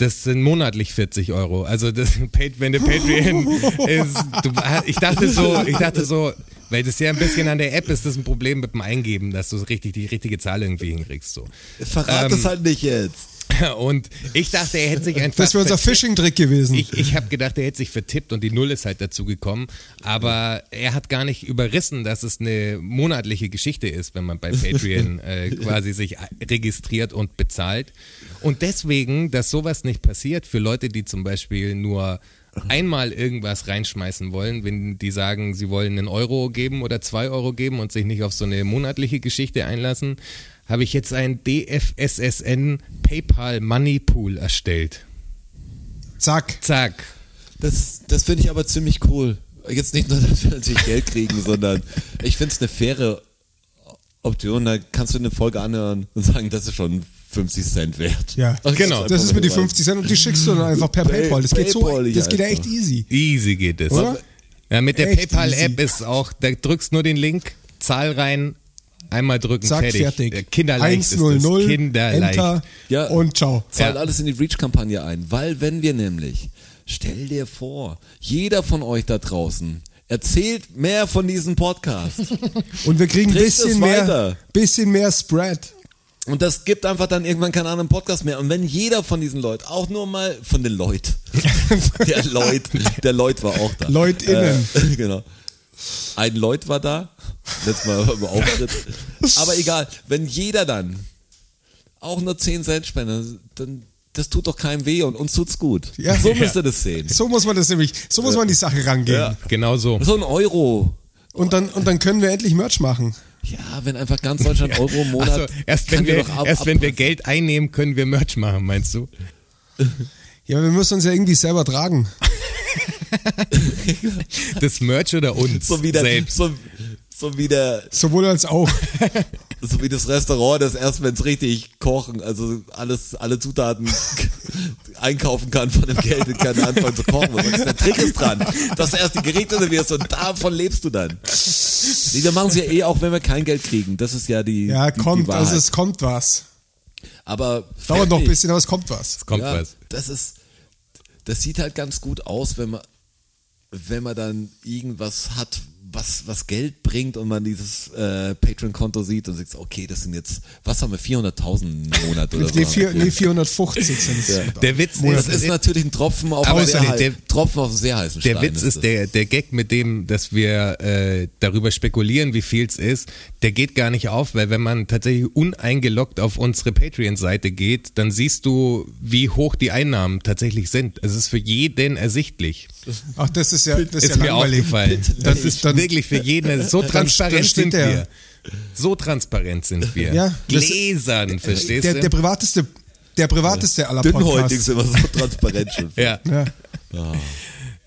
das sind monatlich 40 Euro. Also das, wenn der Patreon ist, du, ich dachte so, ich dachte so, weil das ja ein bisschen an der App ist, das ein Problem mit dem Eingeben, dass du richtig die richtige Zahl irgendwie hinkriegst. So. Verrat Ähm, es halt nicht jetzt. Und ich dachte, er hätte sich einfach. Das wäre unser. Phishing-Trick gewesen. Ich, ich habe gedacht, er hätte sich vertippt und die Null ist halt dazu gekommen. Aber er hat gar nicht überrissen, dass es eine monatliche Geschichte ist, wenn man bei Patreon äh, quasi sich registriert und bezahlt. Und deswegen, dass sowas nicht passiert für Leute, die zum Beispiel nur einmal irgendwas reinschmeißen wollen, wenn die sagen, sie wollen einen Euro geben oder zwei Euro geben und sich nicht auf so eine monatliche Geschichte einlassen, habe ich jetzt einen DFSSN PayPal Money Pool erstellt. Zack. Zack. Das, das finde ich aber ziemlich cool. Jetzt nicht nur, dass wir natürlich Geld kriegen, sondern ich finde es eine faire Option. Da kannst du eine Folge anhören und sagen, das ist schon 50 Cent wert. Ja, Das Genau. Das ist mit die einfach 50 Cent und die schickst du dann einfach per Pay- PayPal. Das geht so, PayPal das geht ja einfach. echt easy. Easy geht es. Oder? Ja, mit der PayPal-App ist auch, da drückst nur den Link, Zahl rein, einmal drücken, Zack, fertig. fertig. Äh, Kinderleicht 100, ist das. Kinderleicht. Enter Ja. und ciao. Zahlt Ja. alles in die Reach-Kampagne ein. Weil wenn wir nämlich, stell dir vor, jeder von euch da draußen erzählt mehr von diesem Podcast. Und wir kriegen ein bisschen mehr, bisschen mehr Spread. Und das gibt einfach dann irgendwann keinen anderen Podcast mehr. Und wenn jeder von diesen Leuten, auch nur mal von den Leuten, der Leut, der Leut war auch da. LeutInnen. Äh, genau. Ein Leut war da, letztes Mal beim Auftritt. Aber egal, wenn jeder dann auch nur 10 Cent spendet, dann das tut doch keinem weh und uns tut's gut. Ja. so Ja. müsst ihr das sehen. So muss man das nämlich, so muss man die Sache rangehen. Ja. Genau so. So ein Euro. Und dann, und dann können wir endlich Merch machen. Ja, wenn einfach ganz Deutschland Euro im Monat. Also erst wenn wir, doch ab- erst wenn wir Geld einnehmen, können wir Merch machen, meinst du? Ja, wir müssen uns ja irgendwie selber tragen. Das Merch oder uns so wie der, selbst? so, so wie der, Sowohl als auch. so wie das Restaurant, das erst wenn es richtig kochen, also alles, alle Zutaten einkaufen kann von dem Geld und kann anfangen zu kochen. Du? Der Trick ist dran, dass du erst die Gerichte servierst und davon lebst du dann. Nee, wir machen es ja eh auch, wenn wir kein Geld kriegen. Das ist ja die, Ja, die, kommt, die also es kommt was. Aber Dauert noch ein bisschen, aber es kommt was. Kommt ja, was. Das ist, das sieht halt ganz gut aus, wenn man, wenn man dann irgendwas hat, was, was Geld bringt und man dieses äh, Patreon-Konto sieht und sagt, okay, das sind jetzt, was haben wir, 400.000 im Monat oder Nee, so. vier, nee 450 sind Der Witz das ist, ist natürlich ein Tropfen auf Aber sehr, der- der- Tropfen auf einen sehr heißen Der Stein. Witz ist das. der, der Gag mit dem, dass wir äh, darüber spekulieren, wie viel es ist, der geht gar nicht auf, weil wenn man tatsächlich uneingeloggt auf unsere Patreon-Seite geht, dann siehst du, wie hoch die Einnahmen tatsächlich sind. Es ist für jeden ersichtlich. Ach, das ist ja, das ist, Ist ja mir langweilig. aufgefallen. Das ist dann- wirklich für jeden. So transparent sind der- wir. So transparent sind wir. Ja, das- Gläsern, verstehst Der, du? der privateste, der privateste aller Dünnhäutig Podcasts. sind wir so transparent schon. ja, Ja.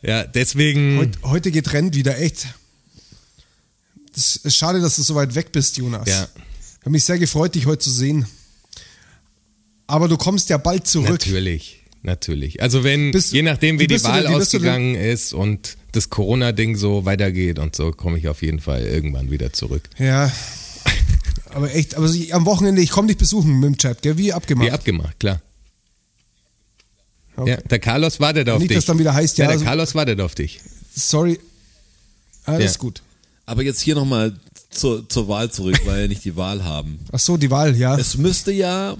ja, deswegen. Heut, heute geht Trend wieder, echt. Es ist schade, dass du so weit weg bist, Jonas. Ja. Ich habe mich sehr gefreut, dich heute zu sehen. Aber du kommst ja bald zurück. Natürlich, natürlich. Also wenn, Bist- je nachdem wie, wie die Wahl denn- wie ausgegangen ist und das Corona-Ding so weitergeht und so, komme ich auf jeden Fall irgendwann wieder zurück. Ja. Aber echt, aber so, am Wochenende, ich komme dich besuchen mit dem Chat, gell? Wie abgemacht. Wie abgemacht, klar. Okay. Ja, der Carlos wartet auf Nicht, dich. dass dann wieder heißt, ja, der also- Carlos wartet auf dich. Sorry. Alles Ja. gut. Aber jetzt hier nochmal zur, zur Wahl zurück, weil wir nicht die Wahl haben. Ach so, die Wahl, ja. Es müsste ja.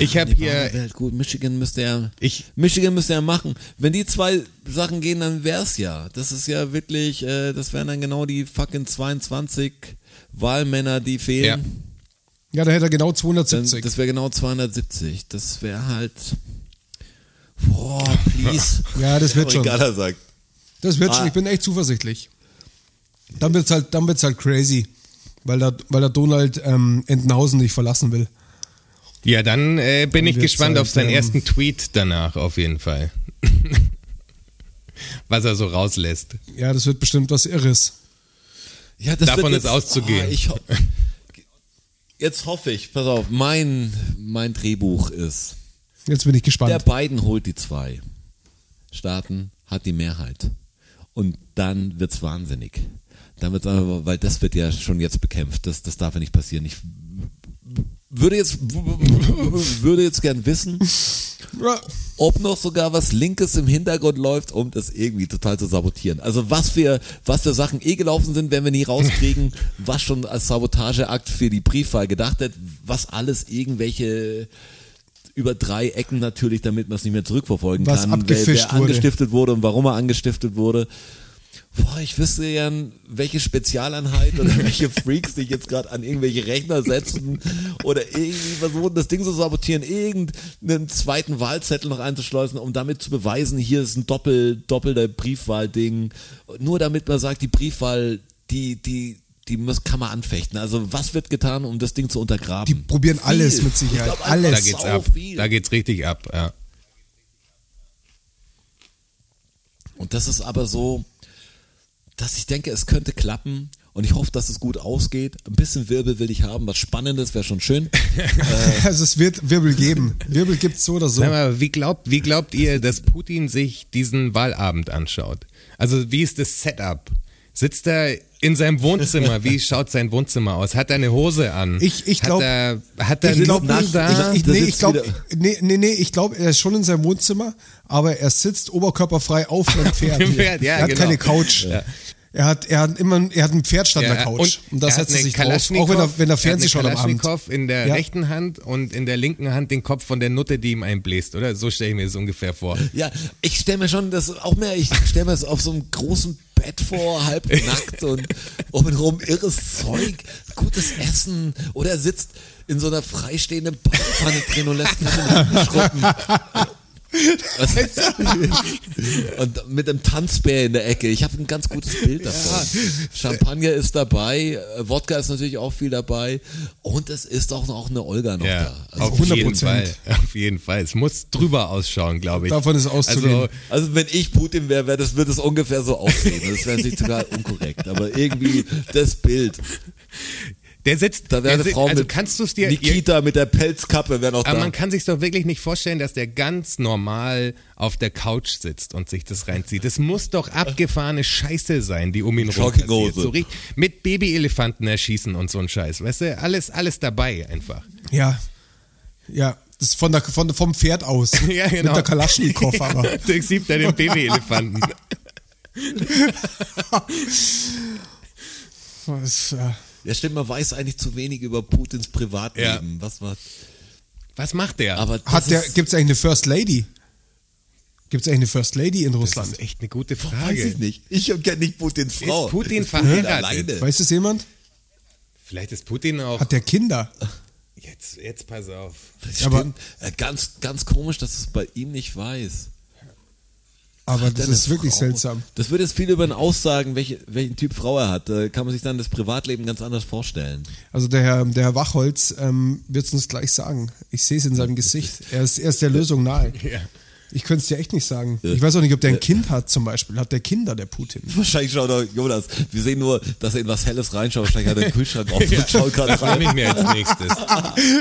Ich hab die hier- wäre gut. Michigan müsste ja. Ich- Michigan müsste ja machen. Wenn die zwei Sachen gehen, dann wär's ja. Das ist ja wirklich, äh, das wären dann genau die fucking 22 Wahlmänner, die fehlen. Ja, da hätte er genau Dann, 270. das wäre genau 270. Das wäre halt. Boah, please. ja, das wird schon. Sagt. Das wird schon, Ah. ich bin echt zuversichtlich. Dann wird's halt, dann wird's halt crazy, weil der, weil der Donald ähm, Entenhausen nicht verlassen will. Ja, dann äh, bin ich gespannt halt, auf seinen ähm, ersten Tweet danach, auf jeden Fall. Was er so rauslässt. Ja, das wird bestimmt was Irres. Ja, das Davon wird ist auszugehen. Ah, ich ho jetzt hoffe ich, pass auf, mein, mein Drehbuch ist, Jetzt bin ich der gespannt. Biden holt die zwei. Staaten hat die Mehrheit. Und dann wird's wahnsinnig. Dann wird's aber, weil das wird ja schon jetzt bekämpft. Das, das darf ja nicht passieren. Ich würde jetzt, würde jetzt gern wissen, ob noch sogar was Linkes im Hintergrund läuft, um das irgendwie total zu sabotieren. Also was für, was für Sachen eh gelaufen sind, werden wir nie rauskriegen, was schon als Sabotageakt für die Briefwahl gedacht hat, was alles irgendwelche über drei Ecken natürlich, damit man es nicht mehr zurückverfolgen Was kann, wer, wer wurde. angestiftet wurde und warum er angestiftet wurde. Boah, ich wüsste gern, welche Spezialeinheit oder welche Freaks sich jetzt gerade an irgendwelche Rechner setzen oder irgendwie versuchen, das Ding zu sabotieren, irgendeinen zweiten Wahlzettel noch einzuschleusen, um damit zu beweisen, hier ist ein Doppel, doppelter Briefwahlding. Nur damit man sagt, die Briefwahl, die, die, die muss, kann man anfechten. Also was wird getan, um das Ding zu untergraben? Die probieren alles mit Ich Sicherheit. glaub, Alles. Da geht's ab. viel. Da geht's richtig ab, ja. Und das ist aber so, dass ich denke, es könnte klappen. Und ich hoffe, dass es gut ausgeht. Ein bisschen Wirbel will ich haben. Was Spannendes wäre schon schön. Also es wird Wirbel geben. Wirbel gibt's so oder so. Mal, wie glaubt, wie glaubt ihr, dass Putin sich diesen Wahlabend anschaut? Also wie ist das Setup? Sitzt er in seinem Wohnzimmer? Wie schaut sein Wohnzimmer aus? Hat er eine Hose an? Ich- ich glaub- hat er, hat er Ich einen glaube Nutten nicht. da? Ich, ich, Da nee, ich glaube, wieder- nee, nee, nee, ich glaube, er ist schon in seinem Wohnzimmer, aber er sitzt oberkörperfrei auf einem Pferd. dem Pferd, ja, er hat genau. keine Couch. Ja. Er hat, er hat immer, er hat ein Pferd statt einer Ja, Couch. Und, da er hat setzt er sich drauf. Auch wenn er, wenn er er Fernseh hat schaut am Abend. In der Ja. rechten Hand und in der linken Hand den Kopf von der Nutte, die ihm einbläst, oder? So stelle ich mir das ungefähr vor. Ja, ich stelle mir schon das auch mehr, ich stelle mir das auf so einem großen Bett vor, halb nackt und um ihn rum irres Zeug, gutes Essen oder er sitzt in so einer freistehenden Badewanne drin und lässt sich den Rücken schrubben. Was und mit einem Tanzbär in der Ecke. Ich habe ein ganz gutes Bild davon. Champagner ist dabei, äh, Wodka ist natürlich auch viel dabei und es ist auch noch eine Olga noch Ja, da. Also auf jeden 100%. Fall. Auf jeden Fall. Es muss drüber ausschauen, glaube ich. Davon ist auszugehen. Also, Also wenn ich Putin wäre, wär das, würde es ungefähr so aussehen. Das wäre natürlich total unkorrekt. Aber irgendwie das Bild. Der sitzt, Da wäre der eine Frau also mit kannst du es dir, Nikita mit der Pelzkappe wäre noch aber da. man kann sich doch wirklich nicht vorstellen, dass der ganz normal auf der Couch sitzt und sich das reinzieht. Das muss doch abgefahrene Scheiße sein, die um ihn rum passiert. So richtig mit Babyelefanten erschießen und so ein Scheiß. Weißt du, alles, alles dabei einfach. Ja. Ja. Das ist von der, von, vom Pferd aus. Ja, genau. Mit der Kalaschnikow, aber. Durchsiebt er den Babyelefanten. Das, äh, ja, stimmt, man weiß eigentlich zu wenig über Putins Privatleben. Ja. Was war. Was macht der? Aber das hat der, ist, gibt's eigentlich eine First Lady? Gibt's eigentlich eine First Lady in das Russland? ist echt eine gute weiß Frage. ich nicht. Ich kenne nicht Putins Frau. Ist Putin Ist verheiratet? alleine? Weiß das jemand? Vielleicht ist Putin auch. Hat der Kinder? Jetzt, jetzt pass auf. Das Aber- stimmt. Äh, ganz, ganz komisch, dass es bei ihm nicht weiß. Aber Hat das ist wirklich Frau? seltsam. Das würde jetzt viel über ihn aussagen, welche, welchen Typ Frau er hat. Da kann man sich dann das Privatleben ganz anders vorstellen. Also der Herr, der Herr Wachholz ähm, wird es uns gleich sagen. Ich sehe es in seinem Gesicht. Er ist, er ist der Lösung nahe. Ja. Ich könnte es dir echt nicht sagen. Ich weiß auch nicht, ob der ein Kind hat zum Beispiel. Hat der Kinder, der Putin? Wahrscheinlich schaut er, Jonas, wir sehen nur, dass er in was Helles reinschaut. Wahrscheinlich hat er den Kühlschrank auf und schaut gerade Das rein. nehme ich mir als nächstes.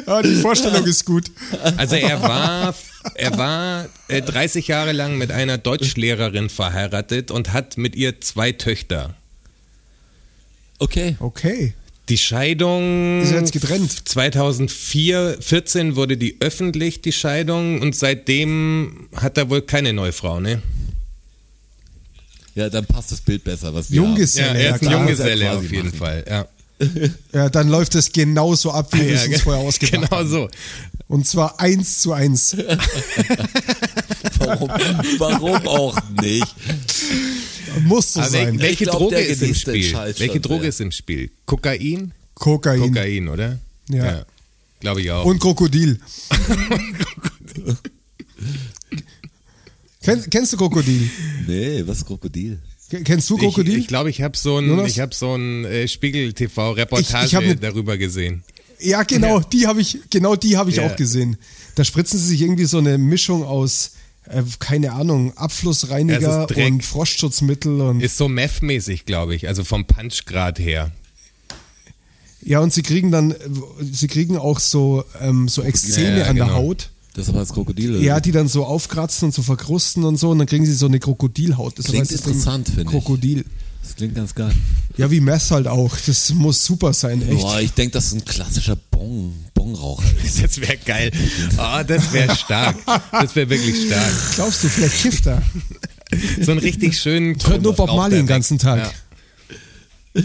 Ah, die Vorstellung ist gut. Also er war, er war äh, 30 Jahre lang mit einer Deutschlehrerin verheiratet und hat mit ihr zwei Töchter. Okay. Okay. Die Scheidung. Ist jetzt getrennt? 2004, 14 wurde die öffentlich, die Scheidung, und seitdem hat er wohl keine neue Frau, ne? Ja, dann passt das Bild besser, was wir Ja, Junggeselle, er ist ein. Junggeselle auf jeden machen. Fall, ja. Ja, dann läuft es genauso ab, wie wir es uns vorher ausgedacht genau haben. so. Und zwar eins zu eins. haben. Warum, warum auch nicht? Muss so Aber sein. welche glaub, Droge ist im Spiel? Welche Droge ist im Spiel? Kokain? Kokain. Kokain, oder? Ja. Glaube ich auch. Und Krokodil. Kenn, kennst du Krokodil? Nee, was ist Krokodil? Kennst du Ich, Krokodil? ich glaube, ich habe so ein, ich hab so ein äh, Spiegel-TV-Reportage Ich- ich ne- darüber gesehen. Ja, genau, die habe ich, genau die habe ich Ja. auch gesehen. Da spritzen sie sich irgendwie so eine Mischung aus, äh, keine Ahnung, Ja, Abflussreiniger Dreck. und Frostschutzmittel und Ist so Meth-mäßig, glaube ich, also vom Punchgrad her. ja und sie kriegen dann, sie kriegen auch so so, so Exzeme Ja, ja, an der genau. Haut. Das war das Krokodil. oder? Ja, die dann so aufkratzen und so verkrusten und so und dann kriegen sie so eine Krokodilhaut. Klingt das Ding interessant, finde ich. Krokodil. Das klingt ganz geil. Ja, wie Mess halt auch. Das muss super sein, echt. Boah, ich denke, das ist ein klassischer Bong, Bongraucher. ist. Das wäre geil. Oh, das wäre stark. Das wäre wirklich stark. Glaubst du, vielleicht kifft er? So einen richtig schönen. Hört nur Bob Marley den ganzen Tag. Ja.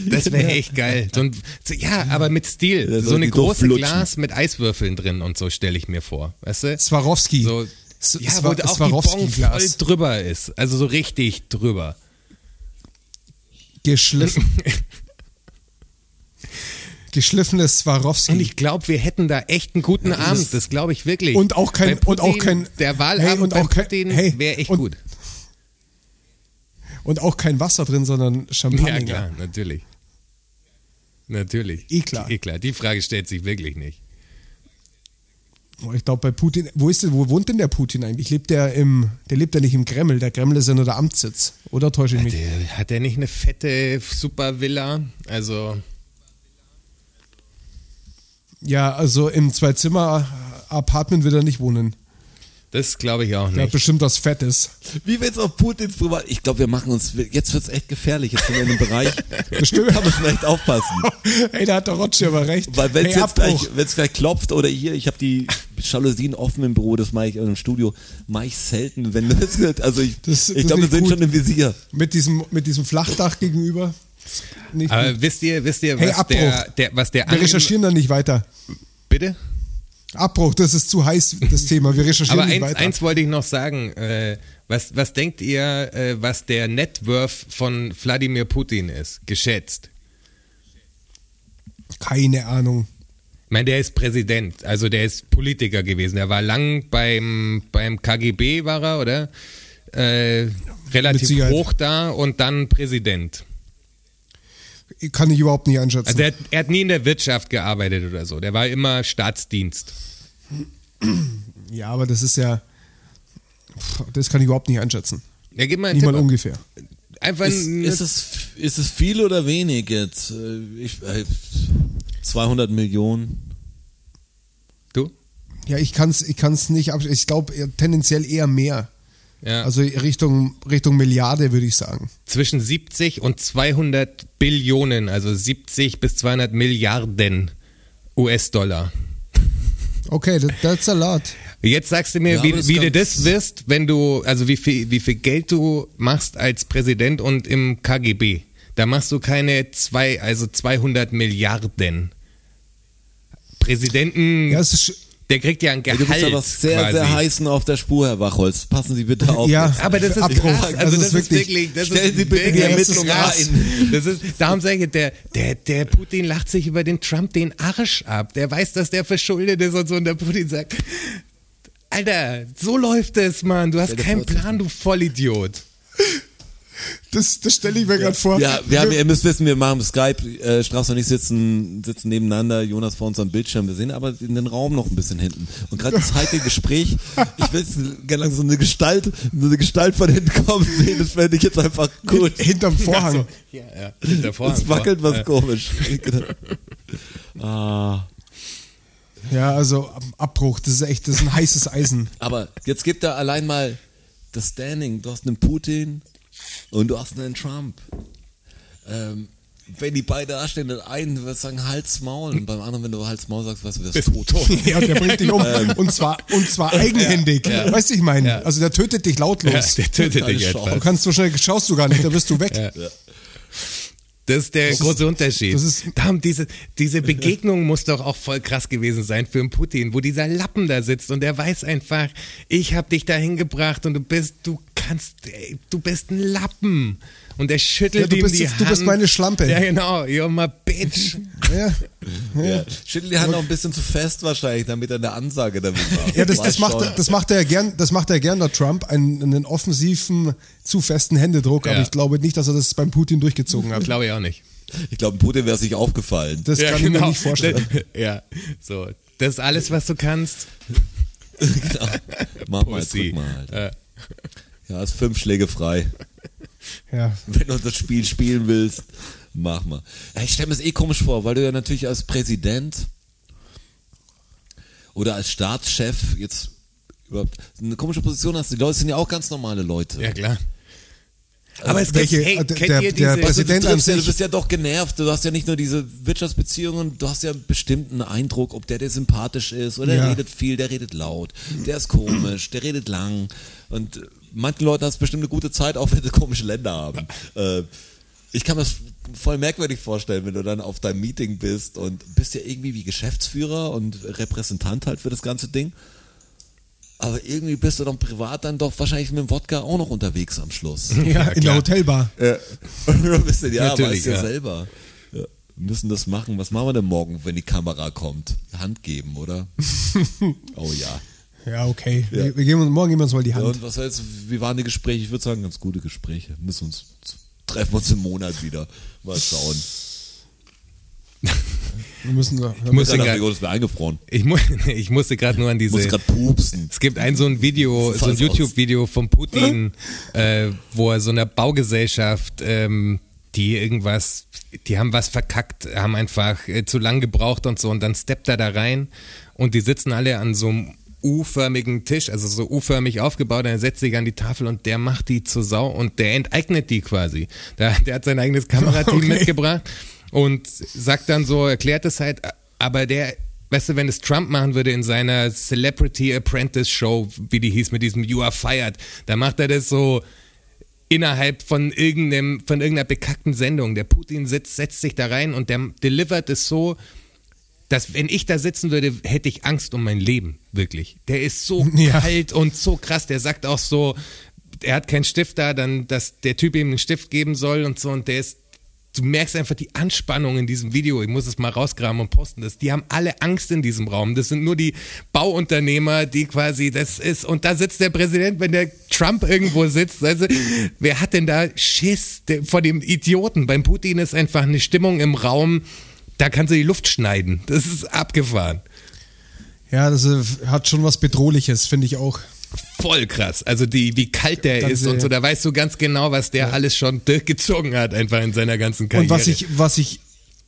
Das wäre echt geil. So ein, so, ja, aber mit Stil. So so eine große. Glas mit Eiswürfeln drin und so stelle ich mir vor. Weißt du? Swarovski. So, ja, wo auch die Bon voll drüber ist. Also so richtig drüber. Geschliffen. Geschliffenes Swarovski. Und ich glaube, wir hätten da echt einen guten Abend. Das glaube ich wirklich. Und auch kein- Bei und auch Putin, kein- Der Hey, Wahlabend und bei auch kein- Putin hey, wäre echt und- gut. Und auch kein Wasser drin, sondern Champagner. Ja, klar, natürlich. Natürlich. Eh klar. Eh klar. Die Frage stellt sich wirklich nicht. Ich glaube bei Putin, wo ist denn, wo wohnt denn der Putin eigentlich? Lebt der im, der lebt ja nicht im Kreml, der Kreml ist ja nur der Amtssitz. Oder täusche ich mich? Der, hat der nicht eine fette Super-Villa? Also, Ja, also im Zwei-Zimmer-Apartment wird er nicht wohnen. Das glaube ich auch Der hat nicht. bestimmt was Fettes. Wie willst du auf Putins Privat? Ich glaube, wir machen uns, jetzt wird's echt gefährlich. Jetzt sind wir in einem Bereich, Bestimmt. da müssen wir echt aufpassen. Ey, da hat der Rotschi aber recht. Weil wenn es hey, jetzt gleich, Abbruch. wenn's gleich klopft oder hier, ich habe die Jalousien offen im Büro, das mache ich im Studio, mache ich selten, wenn das also ich, Das- ich glaube, wir sind gut. schon im Visier. Mit diesem, mit diesem Flachdach gegenüber. Nicht gut. Aber wisst ihr, wisst ihr, Hey, was, Abbruch. der, der, was der Wir recherchieren dann nicht weiter. Bitte? Abbruch, das ist zu heiß, das Thema. Wir recherchieren Aber nicht eins, weiter. eins wollte ich noch sagen. Äh, was, was denkt ihr, äh, was der Net Worth von Wladimir Putin ist? Geschätzt. Keine Ahnung. Ich meine, der ist Präsident, also der ist Politiker gewesen. Er war lang beim, beim KGB, war er, oder? Äh, relativ hoch da und dann Präsident. Kann ich überhaupt nicht einschätzen. Also er, hat- er hat nie in der Wirtschaft gearbeitet oder so. Der war immer Staatsdienst. ja, aber das ist ja. Das kann ich überhaupt nicht einschätzen. Ja, gib mal einen Nicht Tipp mal ab. ungefähr. Einfach Ist, ist, es, ist es viel oder wenig jetzt? Äh, Ich, äh, 200 Millionen. du? Ja, ich kann es ich kann's nicht abschätzen. Ich glaube tendenziell eher mehr. Ja. Also Richtung, Richtung Milliarde, würde ich sagen. zwischen 70 und 200 Billionen, also 70 bis 200 Milliarden US-Dollar. Okay, that, that's a lot. Jetzt sagst du mir, Ja, wie, wie du das wirst, wenn du, also wie viel, wie viel Geld du machst als Präsident und im KGB. Da machst du keine zwei, also 200 Milliarden. Präsidenten, Ja, es ist, der kriegt ja ein Du Gehalt. bist aber sehr, quasi. sehr heißen auf der Spur, Herr Wachholz. Passen Sie bitte auf. Ja. jetzt. Aber das ist Abbruch. krass. Also, Also das es ist wirklich. wirklich- das Stellen ist Sie bitte die wirklich Ermittlung ein. Das ist, darum sage ich, der, der, der Putin lacht sich über den Trump den Arsch ab. Der weiß, dass der verschuldet ist und so. Und der Putin sagt, Alter, so läuft es, Mann. Du hast keinen Plan, du Vollidiot. Das, das stelle ich mir gerade vor. Ja, wir haben, ihr müsst wissen, wir machen Skype. Äh, Strauß und ich sitzen, sitzen nebeneinander, Jonas vor unserem Bildschirm. Wir sehen aber in den Raum noch ein bisschen hinten. Und gerade das heikle Gespräch, ich will jetzt gerne langsam so eine Gestalt, so eine Gestalt von hinten kommen sehen. Das fände ich jetzt einfach cool. Hinterm Vorhang. Ja, ja. Hinter Vorhang. Es wackelt was Ja. komisch. ah. Ja, also Abbruch, das ist echt, das ist ein heißes Eisen. Aber jetzt gibt er allein mal das Standing. Du hast einen Putin und du hast einen Trump. Ähm, wenn die beide da stehen, der eine wird sagen Hals Maul und beim anderen, wenn du Hals Maul sagst, weißt du, wirst tot. Ja, der bringt dich um. Ähm. Und zwar, und zwar eigenhändig. Weißt du, ich meine? Ja. Also der tötet dich lautlos. Ja, der tötet dich. Du kannst so schnell, schaust du gar nicht, da bist du weg. Das ist der große Unterschied. das ist- da haben diese, diese Begegnung muss doch auch voll krass gewesen sein für einen Putin, wo dieser Lappen da sitzt und der weiß einfach, ich habe dich dahin gebracht und du bist, du kannst, ey, du bist ein Lappen. Und er schüttelt Ja, du ihm bist die jetzt- Hand. du bist meine Schlampe. Ja, genau. You're my bitch. Ja. Ja. Schüttelt die Hand noch ein bisschen zu fest wahrscheinlich, damit er eine Ansage damit macht. Ja, das, das, macht, er- das macht er ja gern, das macht er gern, der Trump, einen, einen offensiven, zu festen Händedruck, aber Ja. ich glaube nicht, dass er das beim Putin durchgezogen hat. Glaube ich auch nicht. Ich glaube, Putin wäre sich aufgefallen. Das kann ich mir nicht vorstellen. Ja, so. Das ist alles, was du kannst. genau. Mach mal, drück mal halt. Ja, ist fünf Schläge frei. Ja. Wenn du das Spiel spielen willst, mach mal. Ja, ich stelle mir es eh komisch vor, weil du ja natürlich als Präsident oder als Staatschef jetzt überhaupt eine komische Position hast. Die Leute sind ja auch ganz normale Leute. ja, klar. Aber es welche- gibt, hey, kennt der- ihr der diese, Also du, Präsident ja, du bist ja doch genervt. Du hast ja nicht nur diese Wirtschaftsbeziehungen, du hast ja einen bestimmten Eindruck, ob der dir sympathisch ist oder Ja. der redet viel, der redet laut, der ist komisch, der redet lang. Und äh, manchen Leuten hast du bestimmt eine gute Zeit, auch wenn sie komische Länder haben. Äh, ich kann mir das voll merkwürdig vorstellen, wenn du dann auf deinem Meeting bist und bist ja irgendwie wie Geschäftsführer und Repräsentant halt für das ganze Ding. Aber irgendwie bist du dann privat dann doch wahrscheinlich mit dem Wodka auch noch unterwegs am Schluss. Ja, in der. Hotelbar. Ja. ein bisschen, ja, Natürlich, weißt ja, ja. selber. Ja. Wir müssen das machen. Was machen wir denn morgen, wenn die Kamera kommt? Hand geben, oder? oh ja. Ja, okay. Ja. Wir, wir geben uns, morgen geben wir uns mal die ja. Hand. Und was heißt, wie waren die Gespräche? Ich würde sagen, ganz gute Gespräche. Müssen uns treffen uns im Monat wieder. Mal schauen. Wir müssen so. Ich muss Ja, den dachte ich, grad- das wäre eingefroren. ich, mu ich musste gerade nur an Ich muss diese. gerade pupsen. Es gibt ein so ein Video, so ein YouTube-Video von Putin, äh, wo er so einer Baugesellschaft, ähm, die irgendwas, die haben was verkackt, haben einfach äh, zu lang gebraucht und so und dann steppt er da rein und die sitzen alle an so einem U-förmigen Tisch, also so U-förmig aufgebaut, er setzt sich an die Tafel und der macht die zur Sau und der enteignet die quasi. Der, der hat sein eigenes Kamerateam Okay. mitgebracht und sagt dann so, erklärt es halt, aber der, weißt du, wenn es Trump machen würde in seiner Celebrity Apprentice Show, wie die hieß, mit diesem You are fired, da macht er das so innerhalb von irgendeinem, von irgendeiner bekackten Sendung. Der Putin sitzt, setzt sich da rein und der delivert es so, dass wenn ich da sitzen würde, hätte ich Angst um mein Leben, wirklich. Der ist so Ja. kalt und so krass, der sagt auch so, er hat keinen Stift da, dann, dass der Typ ihm einen Stift geben soll und so. Und der ist, du merkst einfach die Anspannung in diesem Video, ich muss es mal rausgraben und posten, das, die haben alle Angst in diesem Raum, das sind nur die Bauunternehmer, die quasi, das ist, und da sitzt der Präsident, wenn der Trump irgendwo sitzt, also, wer hat denn da Schiss vor dem Idioten? Beim Putin ist einfach eine Stimmung im Raum, da kannst du die Luft schneiden. Das ist abgefahren. Ja, das äh, hat schon was Bedrohliches, finde ich auch. Voll krass. Also die, wie kalt der Ganze- ist und so, da weißt du ganz genau, was der alles schon durchgezogen hat, einfach in seiner ganzen Karriere. Und was ich, was ich,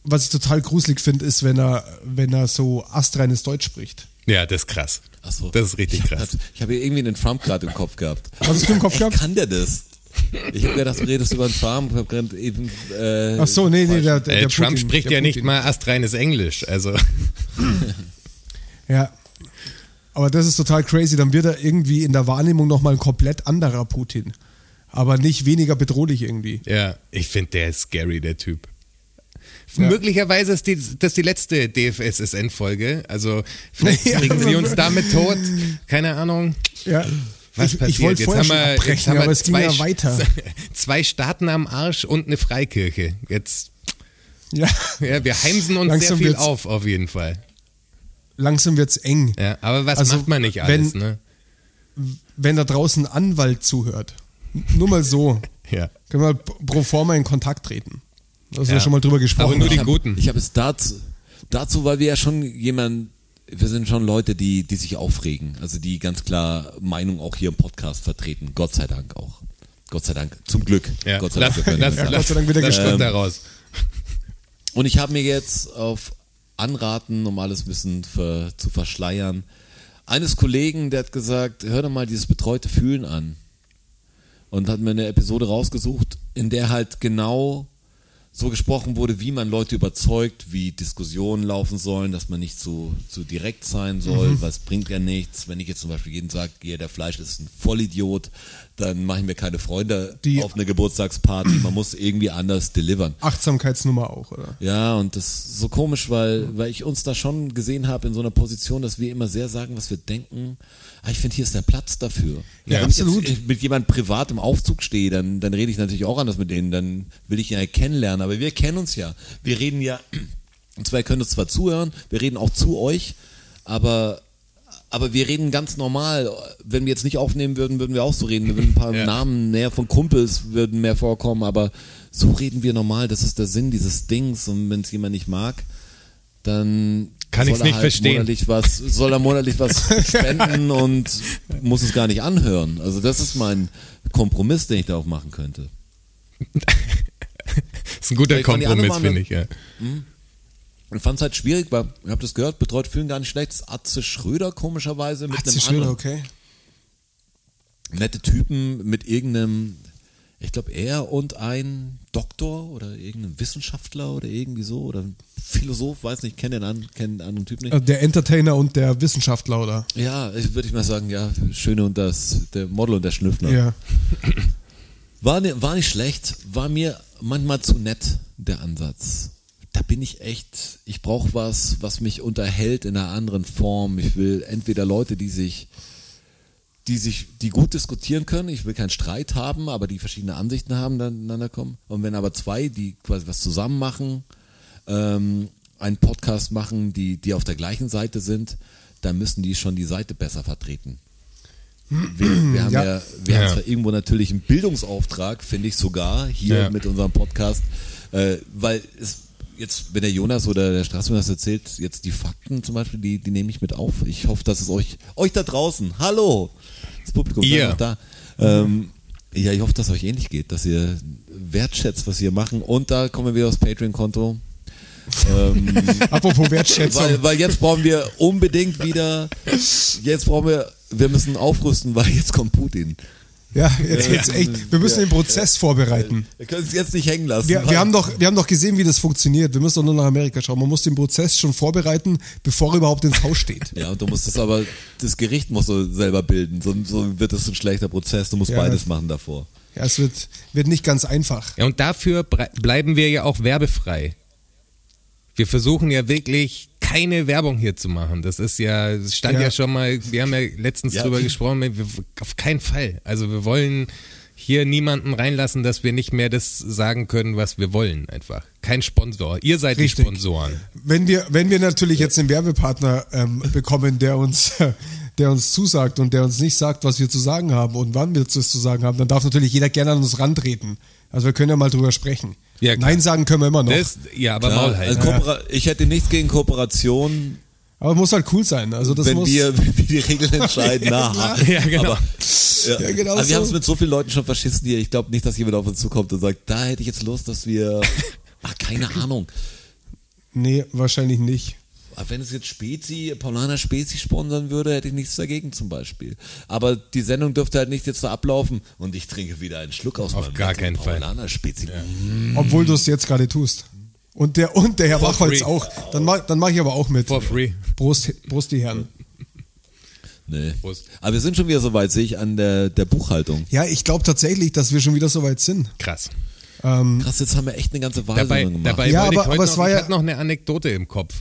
was ich total gruselig finde, ist, wenn er, wenn er so astreines Deutsch spricht. ja, das ist krass. Ach so. Das ist richtig ich krass. Hab, ich habe irgendwie den Trump gerade im Kopf gehabt. Was hast du im Kopf gehabt? kann der das? Ich habe gedacht, du redest über einen Farm. Gerade eben. Äh, Ach so, nee, nee, der, der, Äh, der Trump Putin, spricht der ja nicht Putin. mal astreines Englisch. Also Ja. Aber das ist total crazy. Dann wird er irgendwie in der Wahrnehmung nochmal ein komplett anderer Putin. Aber nicht weniger bedrohlich irgendwie. ja, ich finde, der ist scary, der Typ. Ja. Möglicherweise ist die, das die letzte DFSSN-Folge. Also vielleicht Ja. kriegen sie uns damit tot. Keine Ahnung. Ja. Was ich, passiert? ich wollte jetzt vorher haben schon wir, jetzt abbrechen, haben wir aber es ging zwei, ja weiter. zwei Staaten am Arsch und eine Freikirche. Jetzt, Ja. ja, wir heimsen uns Langsam sehr viel auf, auf jeden Fall. Langsam wird's eng. Ja, aber was Also, macht man nicht alles, wenn- ne? Wenn da draußen ein Anwalt zuhört. Nur mal so. Ja. Können wir pro forma in Kontakt treten. Da haben Ja. wir schon mal drüber gesprochen. Aber nur die hab, Guten. Ich habe es dazu, dazu, weil wir ja schon jemand, wir sind schon Leute, die, die sich aufregen, also die ganz klar Meinung auch hier im Podcast vertreten. Gott sei Dank auch. Gott sei Dank. Zum Glück. Ja. Gott sei lass, Dank. lass, Gott lass, sei Dank wieder lass gestimmt. Schritt daraus. Und ich habe mir jetzt auf Anraten, um alles ein bisschen ver, zu verschleiern, eines Kollegen, der hat gesagt, hör doch mal dieses betreute Fühlen an. Und hat mir eine Episode rausgesucht, in der halt genau so gesprochen wurde, wie man Leute überzeugt, wie Diskussionen laufen sollen, dass man nicht zu, zu direkt sein soll, Mhm. weil es bringt ja nichts. Wenn ich jetzt zum Beispiel jeden sage, jeder Fleisch ist ein Vollidiot, dann mache ich mir keine Freunde Die- auf eine Geburtstagsparty. Man muss irgendwie anders delivern. Achtsamkeitsnummer auch, oder? Ja, und das ist so komisch, weil, weil ich uns da schon gesehen habe in so einer Position, dass wir immer sehr sagen, was wir denken. Ah, ich finde, hier ist der Platz dafür. Ja, Wenn absolut. ich jetzt mit jemand privat im Aufzug stehe, dann, dann rede ich natürlich auch anders mit denen, dann will ich ihn ja kennenlernen, aber wir kennen uns ja. Wir reden ja Und zwar, ihr könnt uns zwar zuhören, wir reden auch zu euch, aber, aber wir reden ganz normal. Wenn wir jetzt nicht aufnehmen würden, würden wir auch so reden. Wir würden ein paar Ja. Namen näher von Kumpels würden mehr vorkommen, aber so reden wir normal. Das ist der Sinn dieses Dings. Und wenn es jemand nicht mag, dann Kann er nicht halt verstehen. Monatlich was, soll er monatlich was spenden und muss es gar nicht anhören. Also das ist mein Kompromiss, den ich da auch machen könnte. Das ist ein guter Vielleicht Kompromiss, finde ich, ja. Ich fand es halt schwierig, weil, ihr habt das gehört, betreut fühlen gar nicht schlecht. Das ist Atze Schröder komischerweise mit Atze einem Schröder, anderen. okay. Nette Typen mit irgendeinem, ich glaube er und ein Doktor oder irgendein Wissenschaftler oder irgendwie so oder ein Philosoph, weiß nicht, kenne den, an, kenn den anderen Typ nicht. Äh, Der Entertainer und der Wissenschaftler, oder? Ja, ich würde ich mal sagen, ja, Schöne und das, der Model und der Schnüffler. Ja. War, war nicht schlecht, war mir manchmal zu nett, der Ansatz. Da bin ich echt, ich brauche was, was mich unterhält in einer anderen Form. Ich will entweder Leute, die sich, die sich, die gut diskutieren können, ich will keinen Streit haben, aber die verschiedene Ansichten haben, dann aneinander kommen. Und wenn aber zwei, die quasi was zusammen machen, ähm, einen Podcast machen, die, die auf der gleichen Seite sind, dann müssen die schon die Seite besser vertreten. Wir, wir haben ja, Ja. wir haben Ja. zwar irgendwo natürlich einen Bildungsauftrag, finde ich sogar, hier Ja. mit unserem Podcast, äh, weil es jetzt, wenn der Jonas oder der Straßmann das erzählt, jetzt die Fakten zum Beispiel, die, die nehme ich mit auf. Ich hoffe, dass es euch, euch da draußen, hallo, das Publikum seid noch da. Ähm, ja, ich hoffe, dass es euch ähnlich geht, dass ihr wertschätzt, was wir machen. Und da kommen wir wieder aufs Patreon-Konto. ähm, Apropos Wertschätzung. weil, weil jetzt brauchen wir unbedingt wieder, jetzt brauchen wir, wir müssen aufrüsten, weil jetzt kommt Putin. Ja, jetzt geht's echt. Wir müssen den Prozess vorbereiten. Wir können es jetzt nicht hängen lassen. Wir, wir, haben doch, wir haben doch gesehen, wie das funktioniert. Wir müssen doch nur nach Amerika schauen. Man muss den Prozess schon vorbereiten, bevor er überhaupt ins Haus steht. ja, und du musst das aber, das Gericht musst du selber bilden, sonst so wird es ein schlechter Prozess. Du musst Ja. beides machen davor. Ja, es wird, wird nicht ganz einfach. Ja, und dafür bleiben wir ja auch werbefrei. Wir versuchen ja wirklich keine Werbung hier zu machen. Das ist ja, es stand ja, Ja. schon mal, wir haben ja letztens Ja. drüber gesprochen, wir, auf keinen Fall. Also wir wollen hier niemanden reinlassen, dass wir nicht mehr das sagen können, was wir wollen, einfach. Kein Sponsor. Ihr seid Richtig. die Sponsoren. Wenn wir, wenn wir natürlich jetzt einen Werbepartner ähm, bekommen, der uns, der uns zusagt und der uns nicht sagt, was wir zu sagen haben und wann wir es zu sagen haben, dann darf natürlich jeder gerne an uns rantreten. Also wir können ja mal drüber sprechen. Ja. Nein sagen können wir immer noch. Das, ja, aber Klar, Maul halten. also Koopera- ich hätte nichts gegen Kooperation, Aber muss halt cool sein. Also das wenn muss. wir, wenn wir die Regeln entscheiden. Ja, Na, Ja, genau. Aber, ja. Ja, genau aber wir so. haben es mit so vielen Leuten schon verschissen hier. Ich glaube nicht, dass jemand auf uns zukommt und sagt, da hätte ich jetzt Lust, dass wir. Ach, keine Ahnung. Nee, wahrscheinlich nicht. Aber wenn es jetzt Spezi, Paulaner Spezi sponsern würde, hätte ich nichts dagegen zum Beispiel. Aber die Sendung dürfte halt nicht jetzt so ablaufen und ich trinke wieder einen Schluck aus Auf meinem gar keinen Fall. Paulaner Spezi. Obwohl du es jetzt gerade tust. Und der, und der Herr For Bachholz free. auch. Dann dann mach ich aber auch mit. For free. Prost, Prost die Herren. Nee. Prost. Aber wir sind schon wieder so weit, sehe ich an der, der Buchhaltung. Ja, ich glaube tatsächlich, dass wir schon wieder so weit sind. Krass. Ähm, Krass, jetzt haben wir echt eine ganze Dabei, Wahlsendung gemacht. dabei Ja, aber- ich heute aber es noch, war ich ja- hatte noch eine Anekdote im Kopf.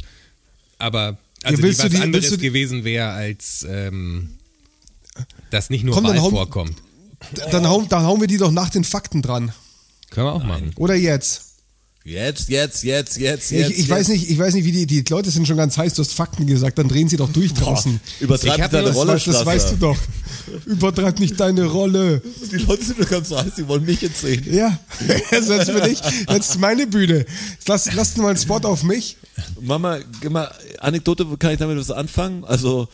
Aber also willst die du was die- anderes gewesen wäre, als ähm, dass nicht nur Komm, dann Wahl vorkommt. dann, hauen, dann hauen wir die doch nach den Fakten dran. Können wir auch machen. Oder jetzt? Jetzt, jetzt, jetzt, jetzt, Ich, jetzt. ich jetzt. weiß nicht, ich weiß nicht, wie die, die Leute sind schon ganz heiß, du hast Fakten gesagt, dann drehen sie doch durch draußen. Übertreib Ich nicht hab deine Das, Rolle, weißt, das weißt du doch. Übertreib nicht deine Rolle. Die Leute sind doch ganz heiß, die wollen mich jetzt sehen. Ja, das ist für dich. Jetzt ist meine Bühne. Jetzt Lass, lass mal einen Spot auf mich. Mama, gib mal, Anekdote, kann ich damit was anfangen? Also,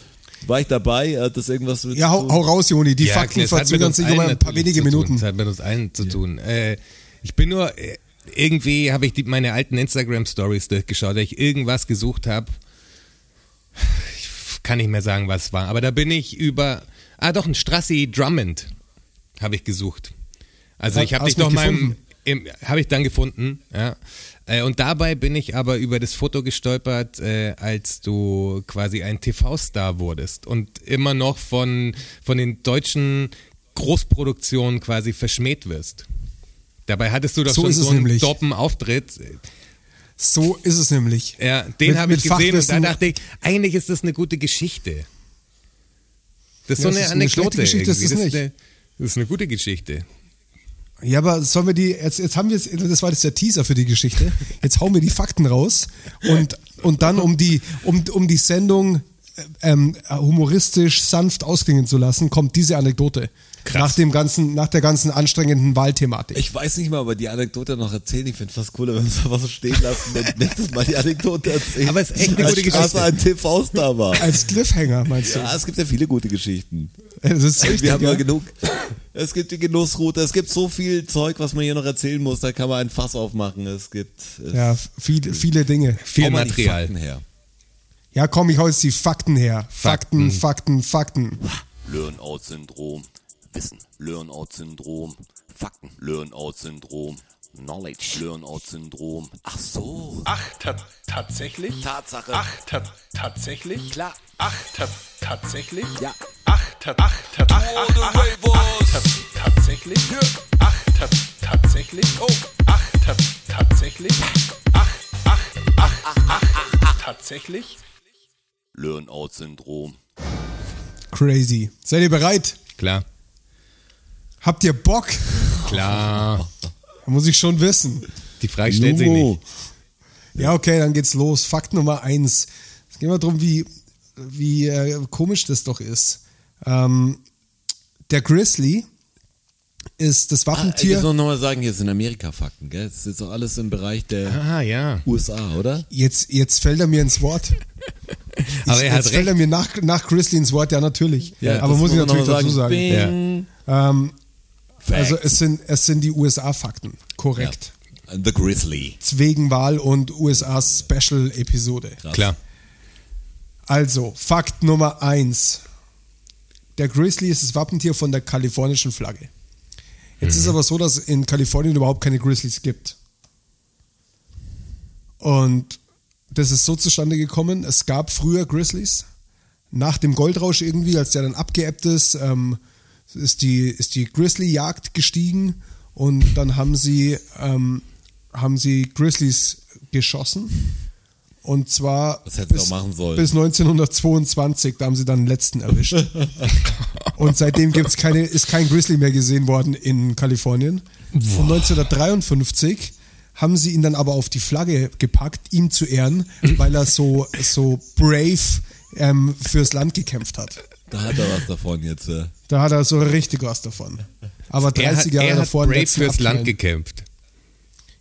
war ich dabei? Hat das irgendwas mit Ja, hau, hau raus, Joni. Die Ja, Fakten verzögern sich um ein paar wenige. Minuten. Es hat mit uns allen zu tun. Äh, ich bin nur, äh, irgendwie habe ich die, meine alten Instagram-Stories durchgeschaut, weil ich irgendwas gesucht habe. Ich kann nicht mehr sagen, was es war. Aber da bin ich über, ah doch, ein Strassi Drummond habe ich gesucht. Also ich habe dich doch gefunden? im- habe ich dann gefunden, ja. Äh, Und dabei bin ich aber über das Foto gestolpert, äh, als du quasi ein TV-Star wurdest und immer noch von, von den deutschen Großproduktionen quasi verschmäht wirst. Dabei hattest du doch So schon ist es so einen nämlich. doppen Auftritt. So ist es nämlich. Ja, den habe ich gesehen und da Fachwissen- dachte ich, eigentlich ist das eine gute Geschichte. Das ist Ja, so eine ist eine Anekdote. Geschichte, ist irgendwie. das, nicht. Ist eine, das ist eine gute Geschichte. Ja, aber sollen wir die, jetzt, jetzt haben wir es, das war jetzt der Teaser für die Geschichte. Jetzt hauen wir die Fakten raus und, und dann, um die, um, um die Sendung ähm, humoristisch sanft ausklingen zu lassen, kommt diese Anekdote. Krass. Nach dem ganzen, nach der ganzen anstrengenden Wahlthematik. Ich weiß nicht mal, aber die Anekdote noch erzählen. Ich finde es fast cooler, wenn wir es einfach so stehen lassen. Wenn nächstes Mal die Anekdote erzählen. Aber es ist echt eine Als gute Geschichte. ein TV-Star war. Als Cliffhanger, meinst du? Ja, es gibt ja viele gute Geschichten. Das ist richtig, wir haben ja ja. genug. Es gibt die Genussroute, es gibt so viel Zeug, was man hier noch erzählen muss. Da kann man ein Fass aufmachen. Es gibt es Ja, viele, viele Dinge. Viel Material. Fakten her. Ja, komm, ich jetzt die Fakten her. Fakten, Fakten. Fakten, Fakten. Learn-out-Syndrom. Wissen. Learn-out-Syndrom. Fakten. Learn-out-Syndrom. Knowledge. Learn-out-Syndrom. Ach so. Ach, ta tatsächlich? Tatsache. Ach, ta tatsächlich? Klar. Ach, ta tatsächlich? Ja. Ach, ta ach, ta ach, ach, ach, ach, ach, ta tatsächlich? Ach, ta tatsächlich? Oh. Ach, ta tatsächlich? Ach, ach, ach, ach, ach, tatsächlich? Learn-out-Syndrom. Crazy. Seid ihr bereit? Klar, Habt ihr Bock? klar. Muss ich schon wissen. Die Frage stellt sich nicht. Ja, okay, dann geht's los. Fakt Nummer eins. Es geht mal darum, wie, wie äh, komisch das doch ist. Ähm, der Grizzly ist das Ah, ich Wappentier. muss noch mal sagen, hier sind Amerika-Fakten, gell? Das ist jetzt doch alles im Bereich der Ah, ja. USA, oder? jetzt, jetzt fällt er mir ins Wort. Aber er hat jetzt fällt er recht. mir nach, nach Grizzly ins Wort, ja, natürlich. Ja, Aber muss ich natürlich dazu sagen. sagen. Bing. Ähm, also Facts. es sind, es sind die USA-Fakten. Korrekt. The Grizzly. Wegen Wahl und USA-Special-Episode. Klar. Also, Fakt Nummer eins. Der Grizzly ist das Wappentier von der kalifornischen Flagge. Jetzt ist aber so, dass in Kalifornien überhaupt keine Grizzlies gibt. Und das ist so zustande gekommen, es gab früher Grizzlies. Nach dem Goldrausch irgendwie, als der dann abgeebbt ist, ähm, ist die, ist die Grizzly-Jagd gestiegen und dann haben sie, ähm, haben sie Grizzlies geschossen. Und zwar sollen. bis 1922, da haben sie dann den letzten erwischt. Und seitdem gibt's keine, ist kein Grizzly mehr gesehen worden in Kalifornien. Und 1953 haben sie ihn dann aber auf die Flagge gepackt, ihm zu ehren, weil er so, so brave ähm, fürs Land gekämpft hat. Da hat er was davon jetzt. äh. Da hat er so richtig was davon. Aber 30 Er hat, Jahre er hat davor brave fürs Land gekämpft.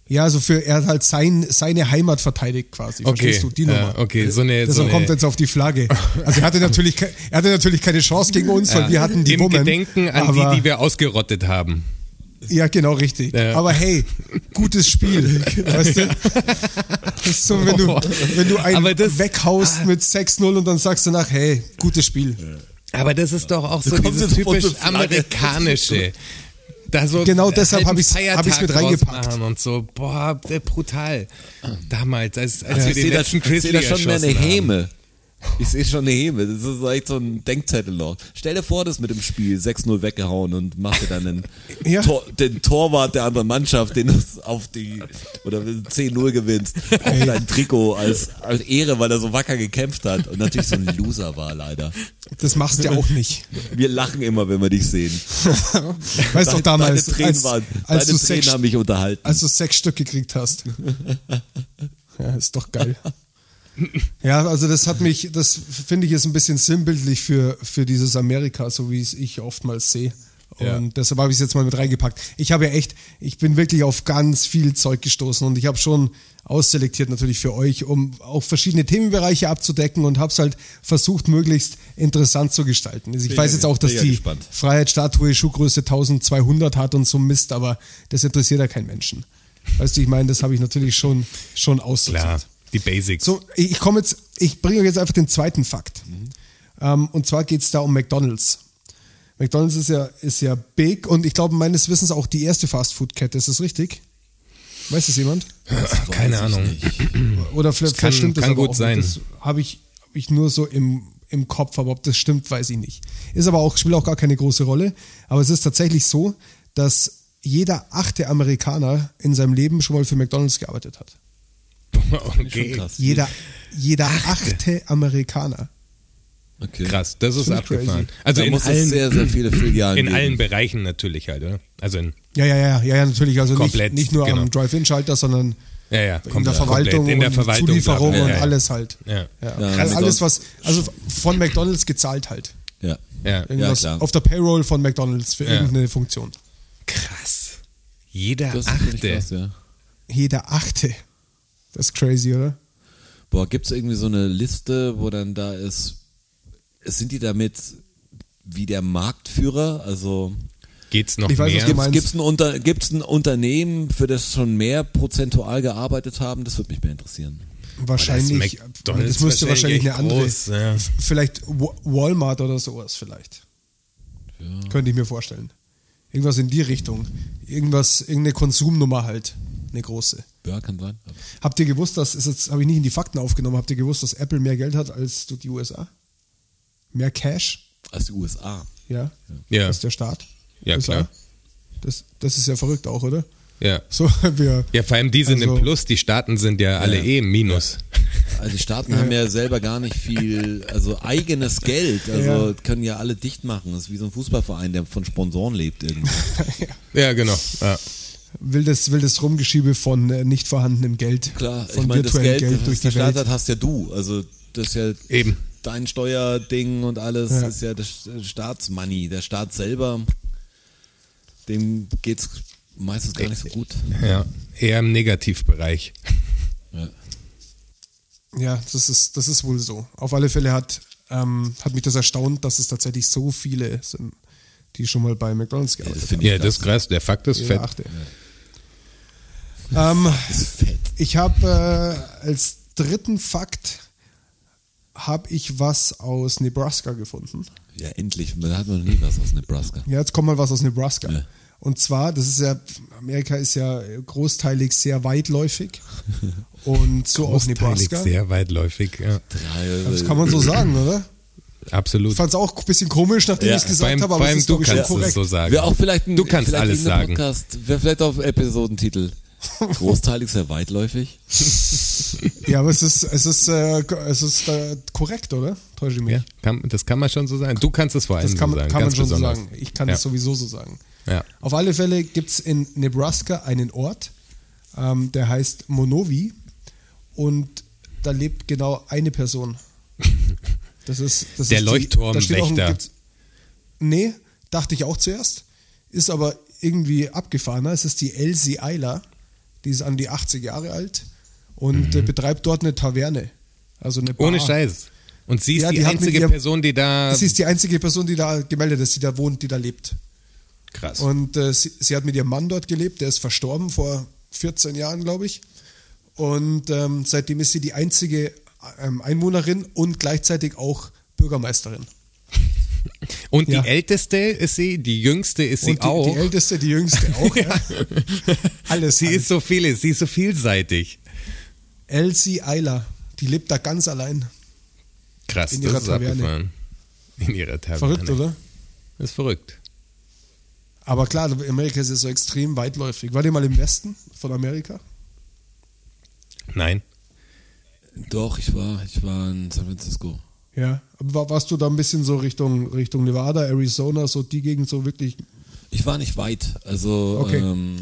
Ja, also für, er hat halt sein, seine Heimat verteidigt quasi. Okay, Verstehst du? Die ja, Nummer. okay, so eine, so Deshalb kommt er eine jetzt auf die Flagge. Also er hatte natürlich, er hatte natürlich keine Chance gegen uns, weil wir hatten die im Woman. Gedenken an aber, die, die wir ausgerottet haben. Ja, genau, richtig. Ja. Aber hey, gutes Spiel. weißt du? Das ist so, wenn du, wenn du einen weghaust mit 6-0 und dann sagst du nach, hey, gutes Spiel. Aber das ist doch auch so dieses typisch amerikanische. Da so Genau deshalb halben hab ich's- Feiertag hab ich's mit reingepackt. Und so, boah, brutal. Damals, als, als Also wir ich den sehe da, letzten ich seh Grizzly da schon mehr eine. Häme. Ich sehe schon eine Häme. Das ist echt so ein Denkzettel noch. Stell dir vor, das mit dem Spiel 6-0 weggehauen und machst dir dann den, Ja. Tor, den Torwart der anderen Mannschaft, den du auf die, oder 10-0 gewinnst, auf dein Trikot als, als Ehre, weil er so wacker gekämpft hat und natürlich so ein Loser war, leider. Das machst du ja auch nicht. Wir lachen immer, wenn wir dich sehen. Weißt doch damals, deine Tränen, als, waren, als, deine du Tränen sechs, haben mich unterhalten. als du sechs Stück gekriegt hast. Ja, ist doch geil. Ja, also das hat mich, das finde ich ist ein bisschen sinnbildlich für, für dieses Amerika, so wie es ich oftmals sehe. Und Ja. deshalb habe ich es jetzt mal mit reingepackt. Ich habe ja echt, ich bin wirklich auf ganz viel Zeug gestoßen und ich habe schon ausselektiert natürlich für euch, um auch verschiedene Themenbereiche abzudecken und habe es halt versucht, möglichst interessant zu gestalten. Also ich weiß jetzt auch, dass die gespannt. Freiheitsstatue Schuhgröße 1200 hat und so Mist, aber das interessiert ja keinen Menschen. Weißt du, ich meine, das habe ich natürlich schon, schon aussortiert. Klar, die Basics. So, ich komme jetzt, ich bringe euch jetzt einfach den zweiten Fakt. Ähm, und zwar geht es da um McDonalds. McDonalds ist ja, ist ja big und ich glaube meines Wissens auch die erste Fastfood-Kette. Ist das richtig? Weiß das jemand? Keine Ahnung. Oder vielleicht, kann- vielleicht stimmt das kann aber gut auch sein. Nicht. Das habe ich, hab ich nur so im, im Kopf, aber ob das stimmt, weiß ich nicht. Ist aber auch, spielt auch gar keine große Rolle. Aber es ist tatsächlich so, dass jeder achte Amerikaner in seinem Leben schon mal für McDonalds gearbeitet hat. Okay. krass. Jeder, jeder achte Amerikaner. Okay. Krass, das ist abgefahren. crazy. Also da in allen, sehr, sehr viele Filialen in geben. allen Bereichen natürlich halt, oder? Also in Ja, ja, ja, ja, ja natürlich. Also Komplett, nicht, nicht nur genau. am Drive-In-Schalter, sondern Ja, ja, in der Verwaltung in der und Verwaltung Zulieferung ja, und alles halt. Ja, ja, Ja. Ja, also mit alles, was, also von McDonalds gezahlt halt. Ja. ja. Irgendwas klar. auf der Payroll von McDonalds für Ja. irgendeine Funktion. Krass. Jeder Das Achte. krass, ja. Jeder Achte. Das ist crazy, oder? Boah, gibt es irgendwie so eine Liste, wo dann da ist, sind die damit wie der Marktführer? Also Geht's noch Ich weiß, was mehr? du meinst. gibt es ein, Unter, gibt's ein Unternehmen, für das schon mehr prozentual gearbeitet haben? Das würde mich mehr interessieren. Wahrscheinlich, McDonald's das müsste wahrscheinlich wahrscheinlich eine andere, groß, ja. vielleicht Wa- Walmart oder sowas vielleicht. Könnte ich mir vorstellen. Irgendwas in die Richtung. Irgendwas, irgendeine Konsumnummer halt. Eine große. Ja, kann sein. Habt ihr gewusst, dass, ist jetzt habe ich nicht in die Fakten aufgenommen, habt ihr gewusst, dass Apple mehr Geld hat als die USA? Mehr Cash? Als die USA. Ja. Ja. Als der Staat? Ja, USA? klar. Das, das ist ja verrückt auch, oder? Ja. So, wir, ja, vor allem die sind Also- im Plus, die Staaten sind ja alle Ja. eh im Minus. Also die Staaten haben ja selber gar nicht viel, also eigenes Geld, also Ja. können ja alle dicht machen. Das ist wie so ein Fußballverein, der von Sponsoren lebt irgendwie. Ja, genau. Ja. Wildes, wildes Rumgeschiebe von äh, nicht vorhandenem Geld. Klar, von ich meine, das virtuellem Geld, Geld, das durch die Welt. hat, hast ja du. Also das ist ja Eben. dein Steuerding und alles Ja. ist ja das Staatsmoney. Der Staat selber, dem geht's meistens gar nicht so gut. ja. Eher im Negativbereich. Ja. Ja, das ist, das ist wohl so. Auf alle Fälle hat, ähm, hat mich das erstaunt, dass es tatsächlich so viele sind, die schon mal bei McDonalds gearbeitet haben. Ja, das ist krass. Der Fakt ist Jeder fett. Achte. Ähm, ist fett. ich habe äh, als dritten Fakt habe ich was aus Nebraska gefunden. Ja, endlich. Man hat noch nie was aus Nebraska. Ja, jetzt kommt mal was aus Nebraska. Ja. Und zwar, das ist ja, Amerika ist ja großteilig sehr weitläufig. Und so auch Nebraska. sehr weitläufig. Ja. Das kann man so sagen, oder? Absolut. Ich fand es auch ein bisschen komisch, nachdem Ja, ich es gesagt allem, habe, aber es allem ist du kannst es so sagen. Wäre auch vielleicht ein, Du kannst vielleicht alles sagen. Podcast, wäre vielleicht auf Episodentitel. Großteilig sehr weitläufig. Ja, aber es ist, es ist, äh, es ist äh, korrekt, oder? Täusche ich mich? Ja, kann, das kann man schon so sagen. Du kannst es vor allem Das kann, so man- sagen. kann man schon so sagen. Ich kann ja. das sowieso so sagen. Ja. Auf alle Fälle gibt es in Nebraska einen Ort, ähm, der heißt Monowi und da lebt genau eine Person. Das ist, das Der Leuchtturmwächter. Nee, dachte ich auch zuerst. Ist aber irgendwie abgefahrener. Es ist die Elsie Eiler. Die ist an die 80 Jahre alt und äh, betreibt dort eine Taverne. Also eine Bar. Mhm. Ohne Scheiß. Und sie ist Ja, die, die einzige ihrem- Person, die da. Sie ist die einzige Person, die da gemeldet ist, die da wohnt, die da lebt. krass. Und äh, sie, sie hat mit ihrem Mann dort gelebt, der ist verstorben vor 14 Jahren, glaube ich. Und ähm, seitdem ist sie die einzige Einwohnerin und gleichzeitig auch Bürgermeisterin. Und ja. die älteste ist sie, die jüngste ist sie und die, auch. die älteste, die jüngste auch. ja. Alles. sie halt. ist so viele, sie ist so vielseitig. Elsie Eiler, die lebt da ganz allein. Krass, In das ihrer ist Taverne. abgefahren. In ihrer Taverne. Verrückt, oder? Das ist verrückt. Aber klar, Amerika ist ja so extrem weitläufig. War ihr mal im Westen von Amerika? Nein. Doch, ich war, ich war in San Francisco. Ja. Aber war- warst du da ein bisschen so Richtung, Richtung Nevada, Arizona, so die Gegend so wirklich Ich war nicht weit. Also Okay. ähm,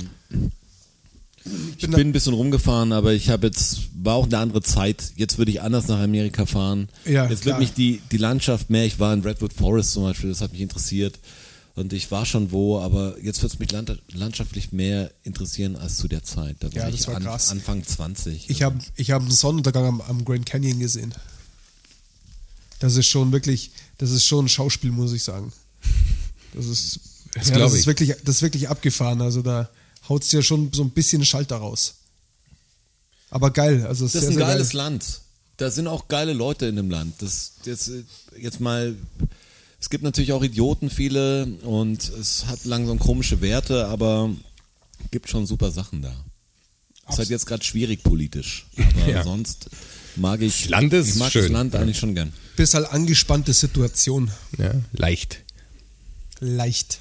ich bin bin, da- ein bisschen rumgefahren, aber ich habe jetzt, war auch eine andere Zeit. Jetzt würde ich anders nach Amerika fahren. Ja, jetzt klar. wird mich die, die Landschaft mehr. Ich war in Redwood Forest zum Beispiel, das hat mich interessiert. Und ich war schon wo, aber jetzt wird es mich land landschaftlich mehr interessieren als zu der Zeit. Da war Ja, ich das war an, krass. Anfang 20. Ich habe ich hab einen Sonnenuntergang am, am Grand Canyon gesehen. Das ist schon wirklich, das ist schon ein Schauspiel, muss ich sagen. Das ist, Das ja, das ist ich. wirklich, das ist wirklich abgefahren. Also da haut es dir schon so ein bisschen Schalter raus. Aber geil, also Das sehr, ist ein sehr geiles geil. Land. Da sind auch geile Leute in dem Land. Das jetzt, jetzt mal. Es gibt natürlich auch Idioten viele und es hat langsam komische Werte, aber gibt schon super Sachen da. Ist halt jetzt gerade schwierig politisch, aber Ja. sonst mag ich, Das Land ist ich mag schön, das Land ja. eigentlich schon gern. Bis halt angespannte Situation. Ja, leicht. Leicht.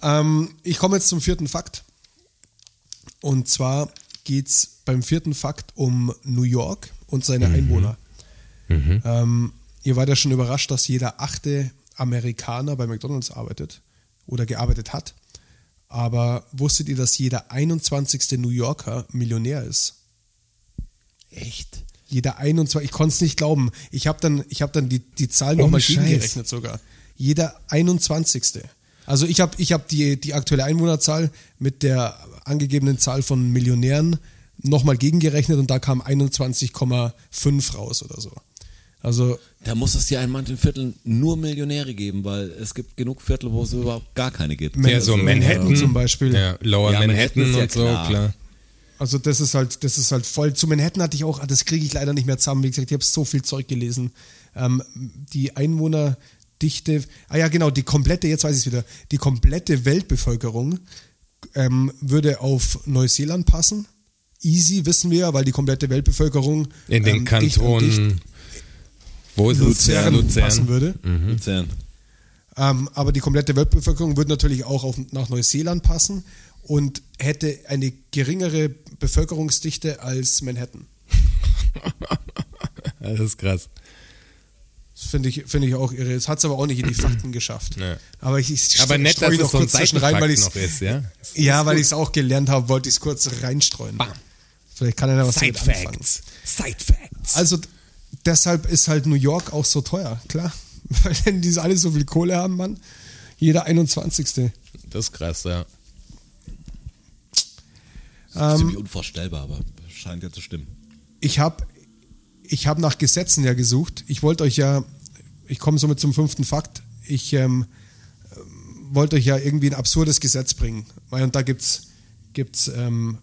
Ähm, ich komme jetzt zum vierten Fakt. Und zwar geht es beim vierten Fakt um New York und seine Einwohner. Ähm, ihr wart ja schon überrascht, dass jeder achte Amerikaner bei McDonalds arbeitet oder gearbeitet hat. Aber wusstet ihr, dass jeder 21. New Yorker Millionär ist? Echt? Jeder 21, ich konnte es nicht glauben. Ich habe dann, ich hab dann die, die Zahl Ohne nochmal gegengerechnet sogar. Jeder 21. Also ich habe ich hab die, die aktuelle Einwohnerzahl mit der angegebenen Zahl von Millionären nochmal gegengerechnet und da kam 21,5 raus oder so. Also Da muss es ja in manchen Vierteln nur Millionäre geben, weil es gibt genug Viertel, wo es überhaupt gar keine gibt. Man- Ja, so Manhattan zum Beispiel. Ja, Lower Ja, Manhattan, Manhattan ist ja und so, klar. klar. Also das ist halt, das ist halt voll. Zu Manhattan hatte ich auch, ah, das kriege ich leider nicht mehr zusammen. Wie gesagt, ich habe so viel Zeug gelesen. Ähm, die Einwohnerdichte, ah ja genau, die komplette, jetzt weiß ich wieder, die komplette Weltbevölkerung ähm, würde auf Neuseeland passen. Easy, wissen wir, weil die komplette Weltbevölkerung In den ähm, Kantonen. Wo ist Luzern, Luzern? passen würde. Luzern. Ähm, aber die komplette Weltbevölkerung würde natürlich auch auf, nach Neuseeland passen und hätte eine geringere Bevölkerungsdichte als Manhattan. Das ist krass. Das finde ich, finde ich auch irre. Es hat es aber auch nicht in die Fakten geschafft. Ja. Aber ich, ich Aber nett, streue dass noch es so ein kurz zwischen rein, weil Seitenfakt ich noch ist, ja? Ja, weil ich es auch gelernt habe, wollte ich es kurz reinstreuen. Bam. Vielleicht kann einer was Side damit anfangen. Facts. Side Facts. Also deshalb ist halt New York auch so teuer, klar. Weil wenn die alle so viel Kohle haben, Mann. Jeder 21. Das ist krass, ja. Das ist ziemlich unvorstellbar, aber scheint ja zu stimmen. Ich habe ich hab nach Gesetzen ja gesucht. Ich wollte euch ja, ich komme somit zum fünften Fakt. Ich ähm, ähm, wollte euch ja irgendwie ein absurdes Gesetz bringen. Weil und da gibt es gibt's, ähm,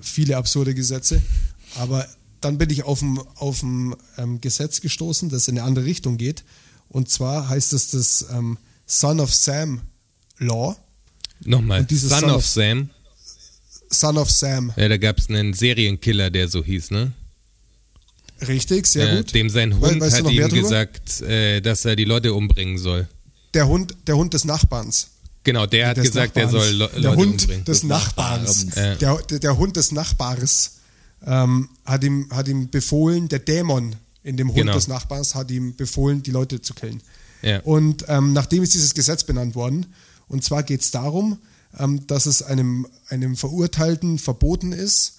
viele absurde Gesetze. Aber dann bin ich auf ein auf ein, ähm, Gesetz gestoßen, das in eine andere Richtung geht. Und zwar heißt es das ähm, Son of Sam Law. Nochmal, Son, Son of of- Sam. Son of Sam. Ja, da gab es einen Serienkiller, der so hieß, ne? Richtig, sehr Ja, gut. Dem sein Hund weißt hat ihm gesagt, äh, dass er die Leute umbringen soll. Der Hund, der Hund des Nachbarns. Genau, der hat gesagt, Nachbarns. soll Le Der Leute Hund umbringen. des Nachbarns. Ja. Der, der, der Hund des Nachbars ähm, hat, ihm, hat ihm befohlen, der Dämon in dem Hund Genau. des Nachbars hat ihm befohlen, die Leute zu killen. Ja. Und ähm, nachdem ist dieses Gesetz benannt worden. Und zwar geht es darum, ähm, dass es einem, einem Verurteilten verboten ist,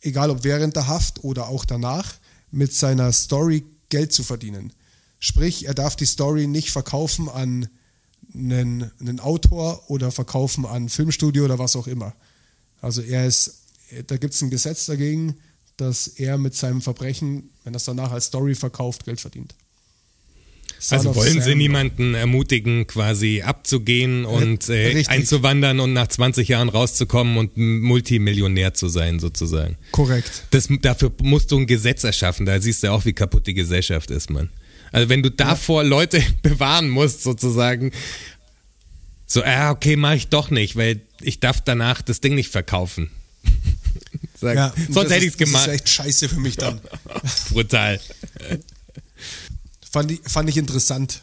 egal ob während der Haft oder auch danach, mit seiner Story Geld zu verdienen. Sprich, er darf die Story nicht verkaufen an einen, einen Autor oder verkaufen an ein Filmstudio oder was auch immer. Also er ist, da gibt es ein Gesetz dagegen, dass er mit seinem Verbrechen, wenn er es danach als Story verkauft, Geld verdient. Son Also wollen sie Sam. niemanden ermutigen, quasi abzugehen und äh, einzuwandern und nach 20 Jahren rauszukommen und Multimillionär zu sein, sozusagen. Korrekt. Das, dafür musst du ein Gesetz erschaffen. Da siehst du auch, wie kaputt die Gesellschaft ist, Mann. Also wenn du davor Leute bewahren musst, sozusagen, so, ah, okay, mache ich doch nicht, weil ich darf danach das Ding nicht verkaufen. Sag, Ja, sonst das hätte ist- ich es gemacht. Das ist echt scheiße für mich dann. Brutal. Fand ich, fand ich interessant.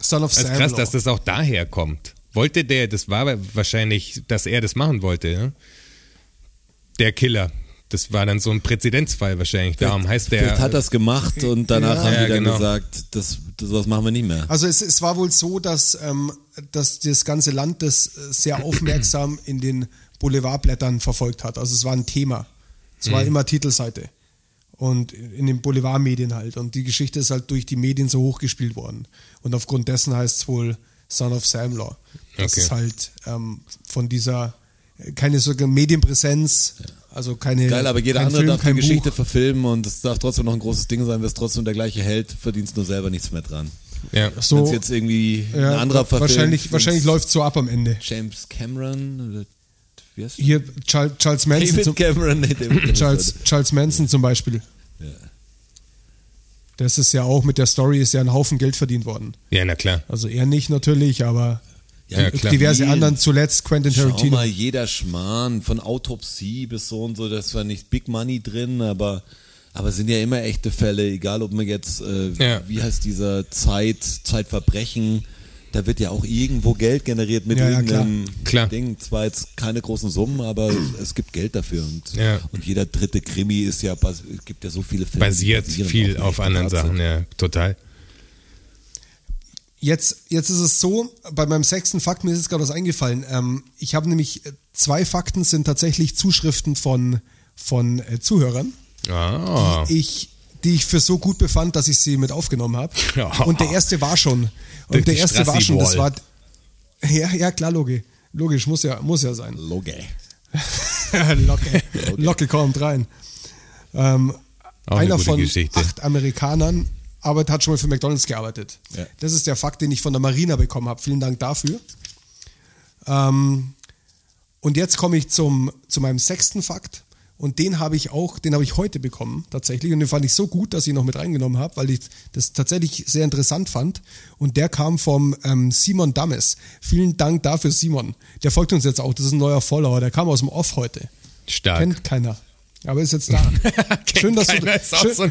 Son of Das ist Sam. krass, dass das auch daher kommt. Wollte der, das war wahrscheinlich, dass er das machen wollte, ja? Der Killer. Das war dann so ein Präzedenzfall wahrscheinlich. Darum heißt der. Vielleicht hat es gemacht und danach Ja. haben Ja, die dann genau. gesagt, das, das was machen wir nicht mehr. Also es, es war wohl so, dass, ähm, dass das ganze Land das äh, sehr aufmerksam in den Boulevardblättern verfolgt hat. Also es war ein Thema. Es Mhm. war immer Titelseite. Und in den Boulevardmedien halt. Und die Geschichte ist halt durch die Medien so hochgespielt worden. Und aufgrund dessen heißt es wohl Son of Sam Law. Das Okay. ist halt ähm, von dieser, keine so Medienpräsenz, also keine. Geil, aber jeder andere Film, darf die Geschichte Buch. verfilmen und es darf trotzdem noch ein großes Ding sein, wirst trotzdem der gleiche Held, verdienst nur selber nichts mehr dran. ja. So, Wenn es jetzt irgendwie ein ja, anderer verfilmt. wahrscheinlich, wahrscheinlich läuft es so ab am Ende. James Cameron oder wie heißt? Hier Charles, Charles Manson. David zum, Cameron, nee, David Cameron. Charles, Charles Manson zum Beispiel. Ja. Das ist ja auch mit der Story ist ja ein Haufen Geld verdient worden. ja, na klar. Also er nicht natürlich, aber Ja, klar. diverse Viel. anderen, zuletzt Quentin Schau Tarantino. mal, jeder Schmarrn, von Autopsie bis so und so, das war nicht Big Money drin, aber, aber sind ja immer echte Fälle, egal ob man jetzt, äh, Ja. wie heißt dieser Zeit, Zeitverbrechen, da wird ja auch irgendwo Geld generiert mit Ja, ja, irgendeinem Klar. Ding. Zwar jetzt keine großen Summen, aber es gibt Geld dafür und, Ja. und jeder dritte Krimi ist ja, es gibt ja so viele Filme. Basiert viel auf auf anderen. Sachen, ja, total. Jetzt, jetzt ist es so, bei meinem sechsten Fakt, mir ist jetzt gerade was eingefallen. Ähm, ich habe nämlich äh, zwei Fakten sind tatsächlich Zuschriften von, von äh, Zuhörern, Ah. die, ich, die ich für so gut befand, dass ich sie mit aufgenommen habe. Ja. Und der erste war schon. Die- Und der die erste war schon, das war. Ja, ja, klar, logisch. Logisch, muss ja, muss ja sein. Loge. Locke. Locke kommt rein. Ähm, einer von Geschichte. acht Amerikanern arbeitet, hat schon mal für McDonalds gearbeitet. Ja. Das ist der Fakt, den ich von der Marina bekommen habe. Vielen Dank dafür. Ähm, und jetzt komme ich zum, zu meinem sechsten Fakt. Und den habe ich auch, den habe ich heute bekommen, tatsächlich. Und den fand ich so gut, dass ich ihn noch mit reingenommen habe, weil ich das tatsächlich sehr interessant fand. Und der kam vom ähm, Simon Dammes. Vielen Dank dafür, Simon. Der folgt uns jetzt auch. Das ist ein neuer Follower. Der kam aus dem Off heute. Stark. Kennt keiner. Aber ist jetzt da. schön, dass du. ist auch Schön, so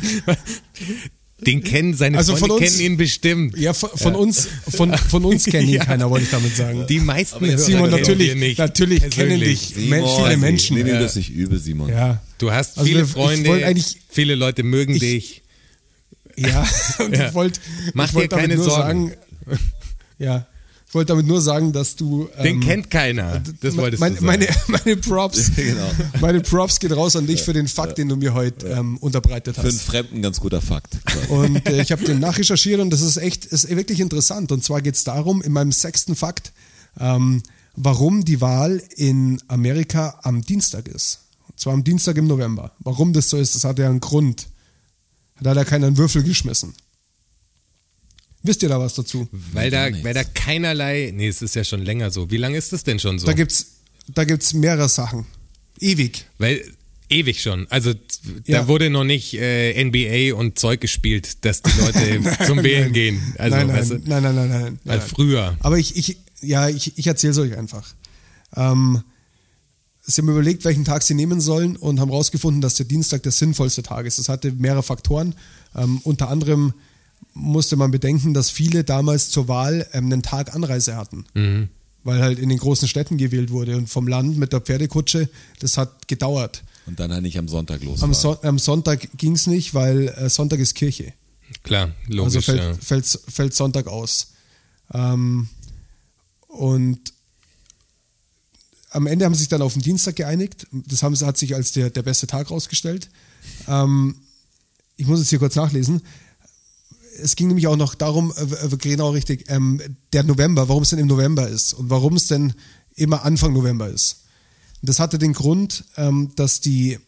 den kennen seine Also Freunde von uns- kennen ihn bestimmt. ja, von, von uns, von, von uns kennt ihn Ja. keiner, wollte ich damit sagen. Die meisten Simon, kennen natürlich, natürlich kennen dich Men viele Menschen. Nimm ihm das nicht übel, Simon. Ja, Du hast Also viele wir- Freunde, viele Leute mögen Ich- dich. ja. Und Ja. ich wollte wollte dir keine damit nur Sorgen. sagen, ja, ich wollte damit nur sagen, dass du Den ähm, kennt keiner. Das wolltest meine, du sagen. meine, meine Props, Genau. meine Props geht raus an dich für den Fakt, den du mir heute ähm, unterbreitet Für einen hast. Fremden ganz guter Fakt. Und äh, ich habe den nachrecherchiert und das ist echt, ist wirklich interessant. Und zwar geht es darum, in meinem sechsten Fakt, ähm, warum die Wahl in Amerika am Dienstag ist. Und zwar am Dienstag im November. Warum das so ist, das hat ja einen Grund. Hat leider keiner einen Würfel geschmissen. Wisst ihr da was dazu? Weil da, weil da keinerlei, nee, es ist ja schon länger so. Wie lange ist das denn schon so? Da gibt's, da gibt's mehrere Sachen. Ewig. Weil ewig schon. Also da Ja. wurde noch nicht äh, NBA und Zeug gespielt, dass die Leute zum Wählen gehen. Also, nein, nein, weißt du, nein, nein, nein, nein, nein, nein. früher. Aber ich, ich ja, ich, ich erzähle es euch einfach. Ähm, sie haben überlegt, welchen Tag sie nehmen sollen und haben herausgefunden, dass der Dienstag der sinnvollste Tag ist. Das hatte mehrere Faktoren. Ähm, unter anderem musste man bedenken, dass viele damals zur Wahl ähm, einen Tag Anreise hatten. Mhm. Weil halt in den großen Städten gewählt wurde und vom Land mit der Pferdekutsche, das hat gedauert. Und dann halt nicht am Sonntag los. Am. Son am Sonntag ging es nicht, weil äh, Sonntag ist Kirche. Klar, logisch. Also fällt, ja. fällt, fällt Sonntag aus. Ähm, und am Ende haben sie sich dann auf den Dienstag geeinigt. Das haben, hat sich als der, der beste Tag rausgestellt. Ähm, ich muss jetzt hier kurz nachlesen. Es ging nämlich auch noch darum, äh, genau richtig, ähm, der November, warum es denn im November ist und warum es denn immer Anfang November ist. Das hatte den Grund, ähm, dass, die,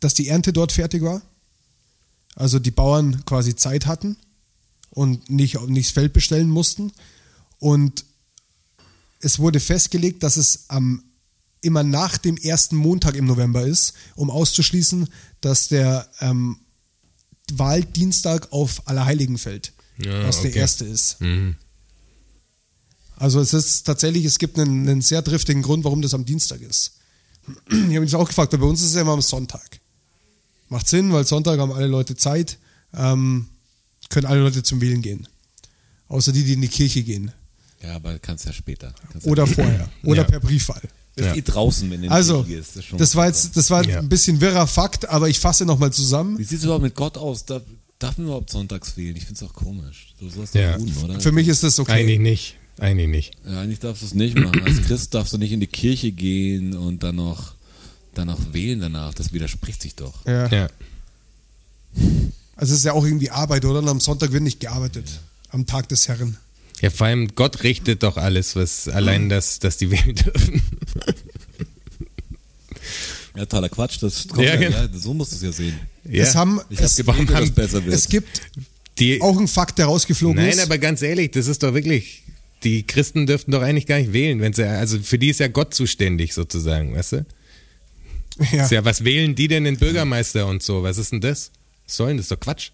dass die Ernte dort fertig war. Also die Bauern quasi Zeit hatten und nicht, nicht Feld bestellen mussten. Und es wurde festgelegt, dass es am, immer nach dem ersten Montag im November ist, um auszuschließen, dass der ähm, Wahldienstag auf Allerheiligen fällt, Ja, was der okay. erste ist. Mhm. Also es ist tatsächlich, es gibt einen, einen sehr driftigen Grund, warum das am Dienstag ist. Ich habe mich auch gefragt, weil bei uns ist es ja immer am Sonntag. Macht Sinn, weil Sonntag haben alle Leute Zeit, ähm, können alle Leute zum Wählen gehen. Außer die, die in die Kirche gehen. Ja, aber kannst ja später. Kannst Oder vorher. Oder Ja. per Briefwahl. Ja. Ja. Ist eh draußen, wenn du in Also, Kirche gehst. ist schon das war jetzt, das war Ja. ein bisschen wirrer Fakt, aber ich fasse nochmal zusammen. Wie sieht es überhaupt mit Gott aus? Darf, darf man überhaupt sonntags wählen? Ich finde es auch komisch. Du sollst Ja. doch tun, oder? Für mich ist das okay. Eigentlich nicht. Eigentlich nicht. Ja, eigentlich darfst du es nicht machen. Als Christ darfst du nicht in die Kirche gehen und dann noch, dann noch wählen danach. Das widerspricht sich doch. Ja. Ja. Also es ist ja auch irgendwie Arbeit, oder? Und am Sonntag wird nicht gearbeitet. Am Tag des Herrn. Ja, vor allem Gott richtet doch alles, was allein das, dass die wählen dürfen. Ja, totaler Quatsch. Das kommt Ja, ja, genau. ja, so musst du es ja sehen. Ja. Es haben, Ich habe es, gebetet, dass es besser wird. es gibt die, auch einen Fakt, der rausgeflogen nein, ist. aber ganz ehrlich, das ist doch wirklich, die Christen dürften doch eigentlich gar nicht wählen, wenn sie, also für die ist ja Gott zuständig sozusagen, weißt du? ja. Ist ja, was wählen die denn den Bürgermeister und so? Was ist denn das? Was soll denn das? Ist doch Quatsch.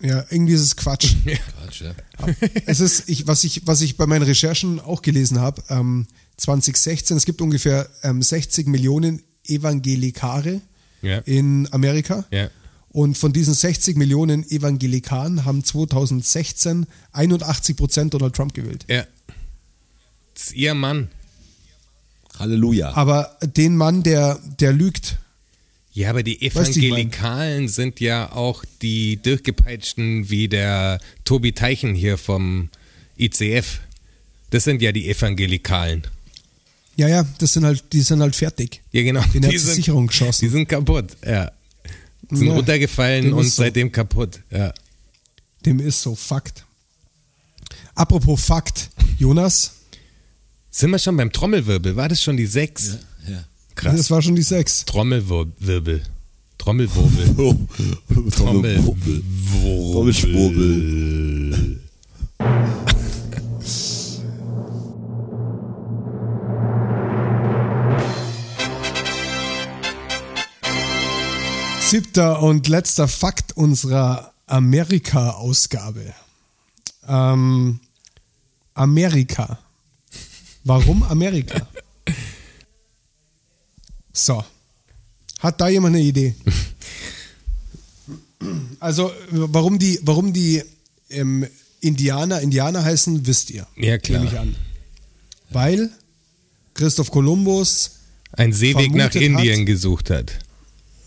Ja, irgendwie ist es Quatsch. Quatsch, ja. es ist, ich, was, ich, was ich bei meinen Recherchen auch gelesen habe, ähm, 2016, es gibt ungefähr ähm, 60 Millionen Evangelikare Ja. in Amerika. Ja. Und von diesen 60 Millionen Evangelikaren haben 2016 81 Prozent Donald Trump gewählt. Ja. Das ist ihr Mann. Halleluja. Aber den Mann, der, der lügt, ja, aber die Evangelikalen weißt, sind ja auch die durchgepeitschten wie der Tobi Teichen hier vom ICF. Das sind ja die Evangelikalen. Ja, ja, das sind halt, die sind halt fertig. Ja, genau. Den die hat die sind, Sicherung geschossen. Die sind kaputt, ja. Sind ja, runtergefallen und so. seitdem kaputt, ja. Dem ist so Fakt. Apropos Fakt, Jonas. Sind wir schon beim Trommelwirbel? War das schon die 6? Krass. das war schon die sechs. Trommelwirbel. Trommelwirbel. Trommelwirbel. Trommelschwurbel. Siebter und letzter Fakt unserer Amerika-Ausgabe. Ähm, Amerika. Warum Amerika? So. Hat da jemand eine Idee? Also, warum die, warum die ähm, Indianer Indianer heißen, wisst ihr. Ja, klar. Nehme ich an. Weil Christoph Kolumbus Ein Seeweg nach Indien hat- gesucht hat.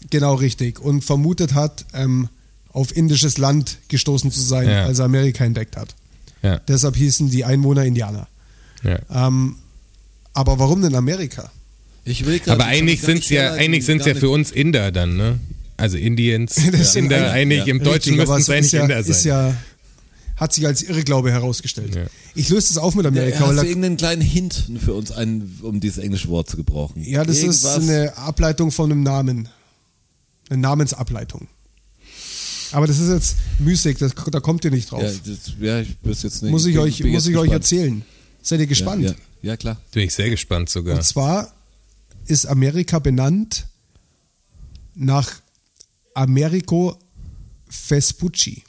Genau richtig. Und vermutet hat, ähm, auf indisches Land gestoßen zu sein, Ja. als er Amerika entdeckt hat. Ja, Deshalb hießen die Einwohner Indianer. ja. Ähm, aber warum denn Amerika? Ich will grad- Aber eigentlich sind's nicht ja, eigentlich sind's gar ja für uns Inder dann, ne? Also Indiens, Das sind Inder, eigentlich- eigentlich im Deutschen müssten es es eigentlich ist ja, Inder sein. Ist ja, hat sich als Irrglaube herausgestellt. Ja. Ich löse das auf mit Ja, Amerika. hast weil du irgendeinen kleinen Hint für uns, ein, um dieses englische Wort zu gebrauchen? ja, das ist Irgendwas? eine Ableitung von einem Namen. Eine Namensableitung. Aber das ist jetzt müßig, das, da kommt ihr nicht drauf. Ja, das, ja ich jetzt nicht. muss ich bin- euch, bin muss jetzt ich euch erzählen. Seid ihr gespannt? Ja, ja, ja, klar. Bin ich sehr gespannt sogar. Und zwar ist Amerika benannt nach Americo Vespucci.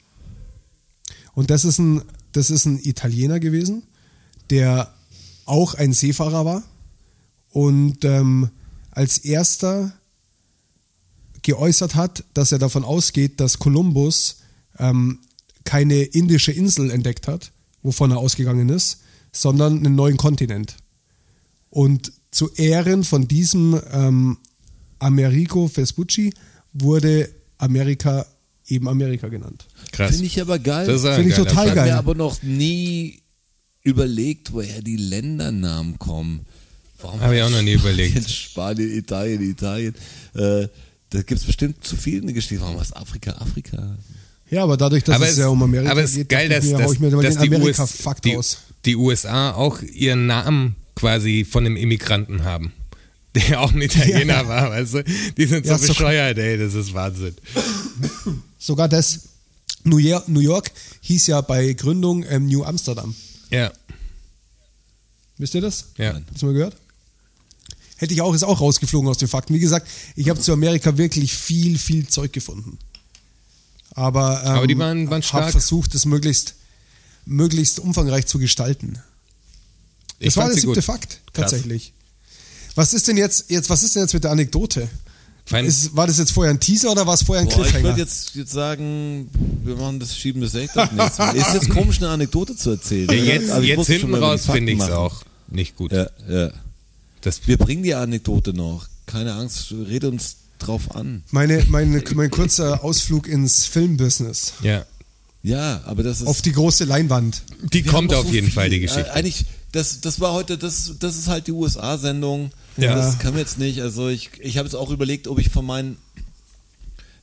Und das ist ein, das ist ein Italiener gewesen, der auch ein Seefahrer war und ähm, als erster geäußert hat, dass er davon ausgeht, dass Kolumbus ähm, keine indische Insel entdeckt hat, wovon er ausgegangen ist, sondern einen neuen Kontinent. Und zu Ehren von diesem ähm, Americo Vespucci wurde Amerika eben Amerika genannt. Krass. Finde ich aber geil. Das ist ein Finde ich total Ich habe geil. mir aber noch nie überlegt, woher die Ländernamen kommen. Warum Habe ich auch noch nie überlegt. Spanien, Italien, Italien. Äh, da gibt es bestimmt zu viel eine Geschichte. Warum ist Afrika, Afrika? Ja, aber dadurch, dass aber es ja um Amerika aber es ist geht, geil, dass, ich mir, dass, hau ich mir mal dass den die, US, die, aus. die USA auch ihren Namen quasi von einem Immigranten haben. Der auch ein Italiener war, weißt du? Die sind so Ja, so- bescheuert, ey, das ist Wahnsinn. Sogar das New York, New York hieß ja bei Gründung ähm, New Amsterdam. Ja, Wisst ihr das? ja. Hast du mal gehört? Hätte ich auch, ist auch rausgeflogen aus den Fakten. Wie gesagt, ich habe zu Amerika wirklich viel, viel Zeug gefunden. Aber, ähm, Aber die waren- waren habe stark. versucht, es möglichst, möglichst umfangreich zu gestalten. Ich Das war der sie siebte gut. Fakt, Krass. tatsächlich. Was ist denn jetzt, jetzt, was ist denn jetzt mit der Anekdote? Ist, war das jetzt vorher ein Teaser oder war es vorher ein Boah, ich Cliffhanger? würde jetzt, jetzt sagen, wir machen das, schieben das echt auf nächstes Mal. Ist jetzt komisch, eine Anekdote zu erzählen. Ja, jetzt Also ich jetzt hinten mal raus finde ich es auch nicht gut. Ja, ja. Das, Wir bringen die Anekdote noch. Keine Angst, rede uns drauf an. Meine, meine, mein kurzer Ausflug ins Filmbusiness. ja. Ja, aber das ist. Auf die große Leinwand. Die Wir kommt auf so jeden viel. Fall, die Äh, Geschichte. eigentlich, das, das war heute, das, das ist halt die USA-Sendung. Ja. Das kann man jetzt nicht. Also ich, ich habe jetzt auch überlegt, ob ich von meinen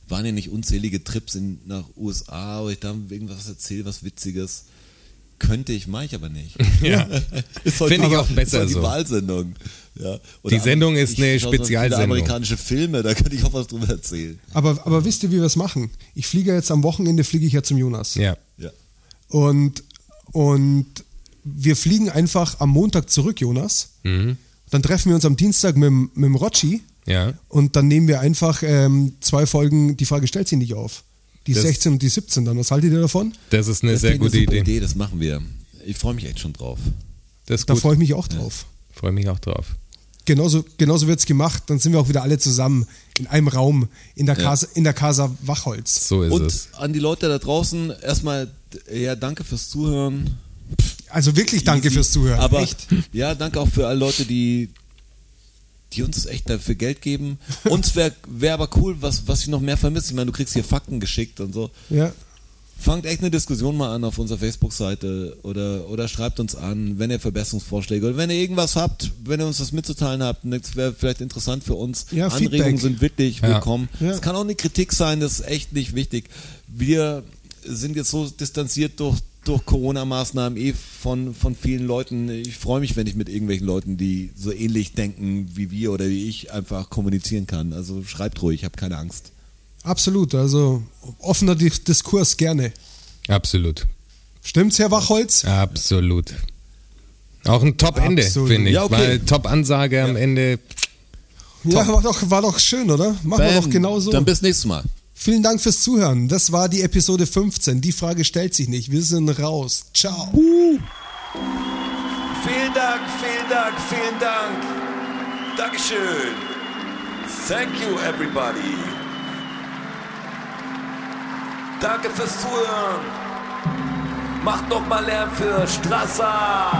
waren ja nicht unzählige Trips in, nach USA, oder ich da irgendwas erzähle, was Witziges. Könnte ich, mache ich aber nicht. Ja. Finde ich aber- auch besser heute die so. Wahlsendung. Ja. Die Sendung ist eine Spezialsendung. amerikanische Filme, da könnte ich auch was drüber erzählen. Aber, aber wisst ihr, wie wir es machen? Ich fliege jetzt am Wochenende, fliege ich ja zum Jonas. ja. Ja. Und, und wir fliegen einfach am Montag zurück, Jonas. Mhm. Dann treffen wir uns am Dienstag mit, dem- mit dem Rotschi Ja. und dann nehmen wir einfach ähm, zwei Folgen, die Frage stellt sich nicht auf. Die Das- 16 und die 17 dann. Was haltet ihr davon? Das ist eine Das sehr gute eine super Idee. Das machen wir. Ich freue mich echt schon drauf. Da freue ich mich auch drauf. Freue mich auch drauf. Genauso, genauso wird es gemacht. Dann sind wir auch wieder alle zusammen in einem Raum in der, Casa, in der Casa Wachholz. So ist Und es. an die Leute da draußen erstmal, ja, danke fürs Zuhören. Also wirklich danke Easy. fürs Zuhören. Aber Echt. ja, danke auch für alle Leute, die die uns echt dafür Geld geben. Uns wäre wär aber cool, was, was ich noch mehr vermisse. Ich meine, du kriegst hier Fakten geschickt und so. Ja. Fangt echt eine Diskussion mal an auf unserer Facebook-Seite oder, oder schreibt uns an, wenn ihr Verbesserungsvorschläge oder wenn ihr irgendwas habt, wenn ihr uns das mitzuteilen habt, das wäre vielleicht interessant für uns. Ja, Anregungen Feedback. sind wirklich Ja. willkommen. Es Ja. kann auch eine Kritik sein, das ist echt nicht wichtig. Wir sind jetzt so distanziert durch, durch Corona-Maßnahmen eh von, von vielen Leuten. Ich freue mich, wenn ich mit irgendwelchen Leuten, die so ähnlich denken wie wir oder wie ich, einfach kommunizieren kann. Also schreibt ruhig, ich habe keine Angst. Absolut. Also offener Dis- Diskurs gerne. Absolut. Stimmt's, Herr Wachholz? Absolut. Auch ein Top-Ende, finde ich. Ja, okay. Weil Top-Ansage am Ende. Ja, war doch, war doch schön, oder? Machen wir Bam. doch genau so. Dann bis nächstes Mal. Vielen Dank fürs Zuhören. Das war die Episode 15. Die Frage stellt sich nicht. Wir sind raus. Ciao. Vielen Dank, vielen Dank, vielen Dank. Dankeschön. Thank you, everybody. Danke fürs Zuhören. Macht noch mal Lärm für Strasser.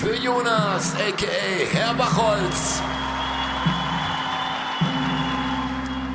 Für Jonas, a.k.a. Herr Bachholz.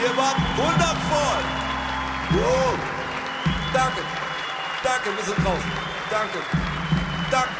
Ihr wart wundervoll. Uh, danke, danke, wir sind draußen. Danke, danke.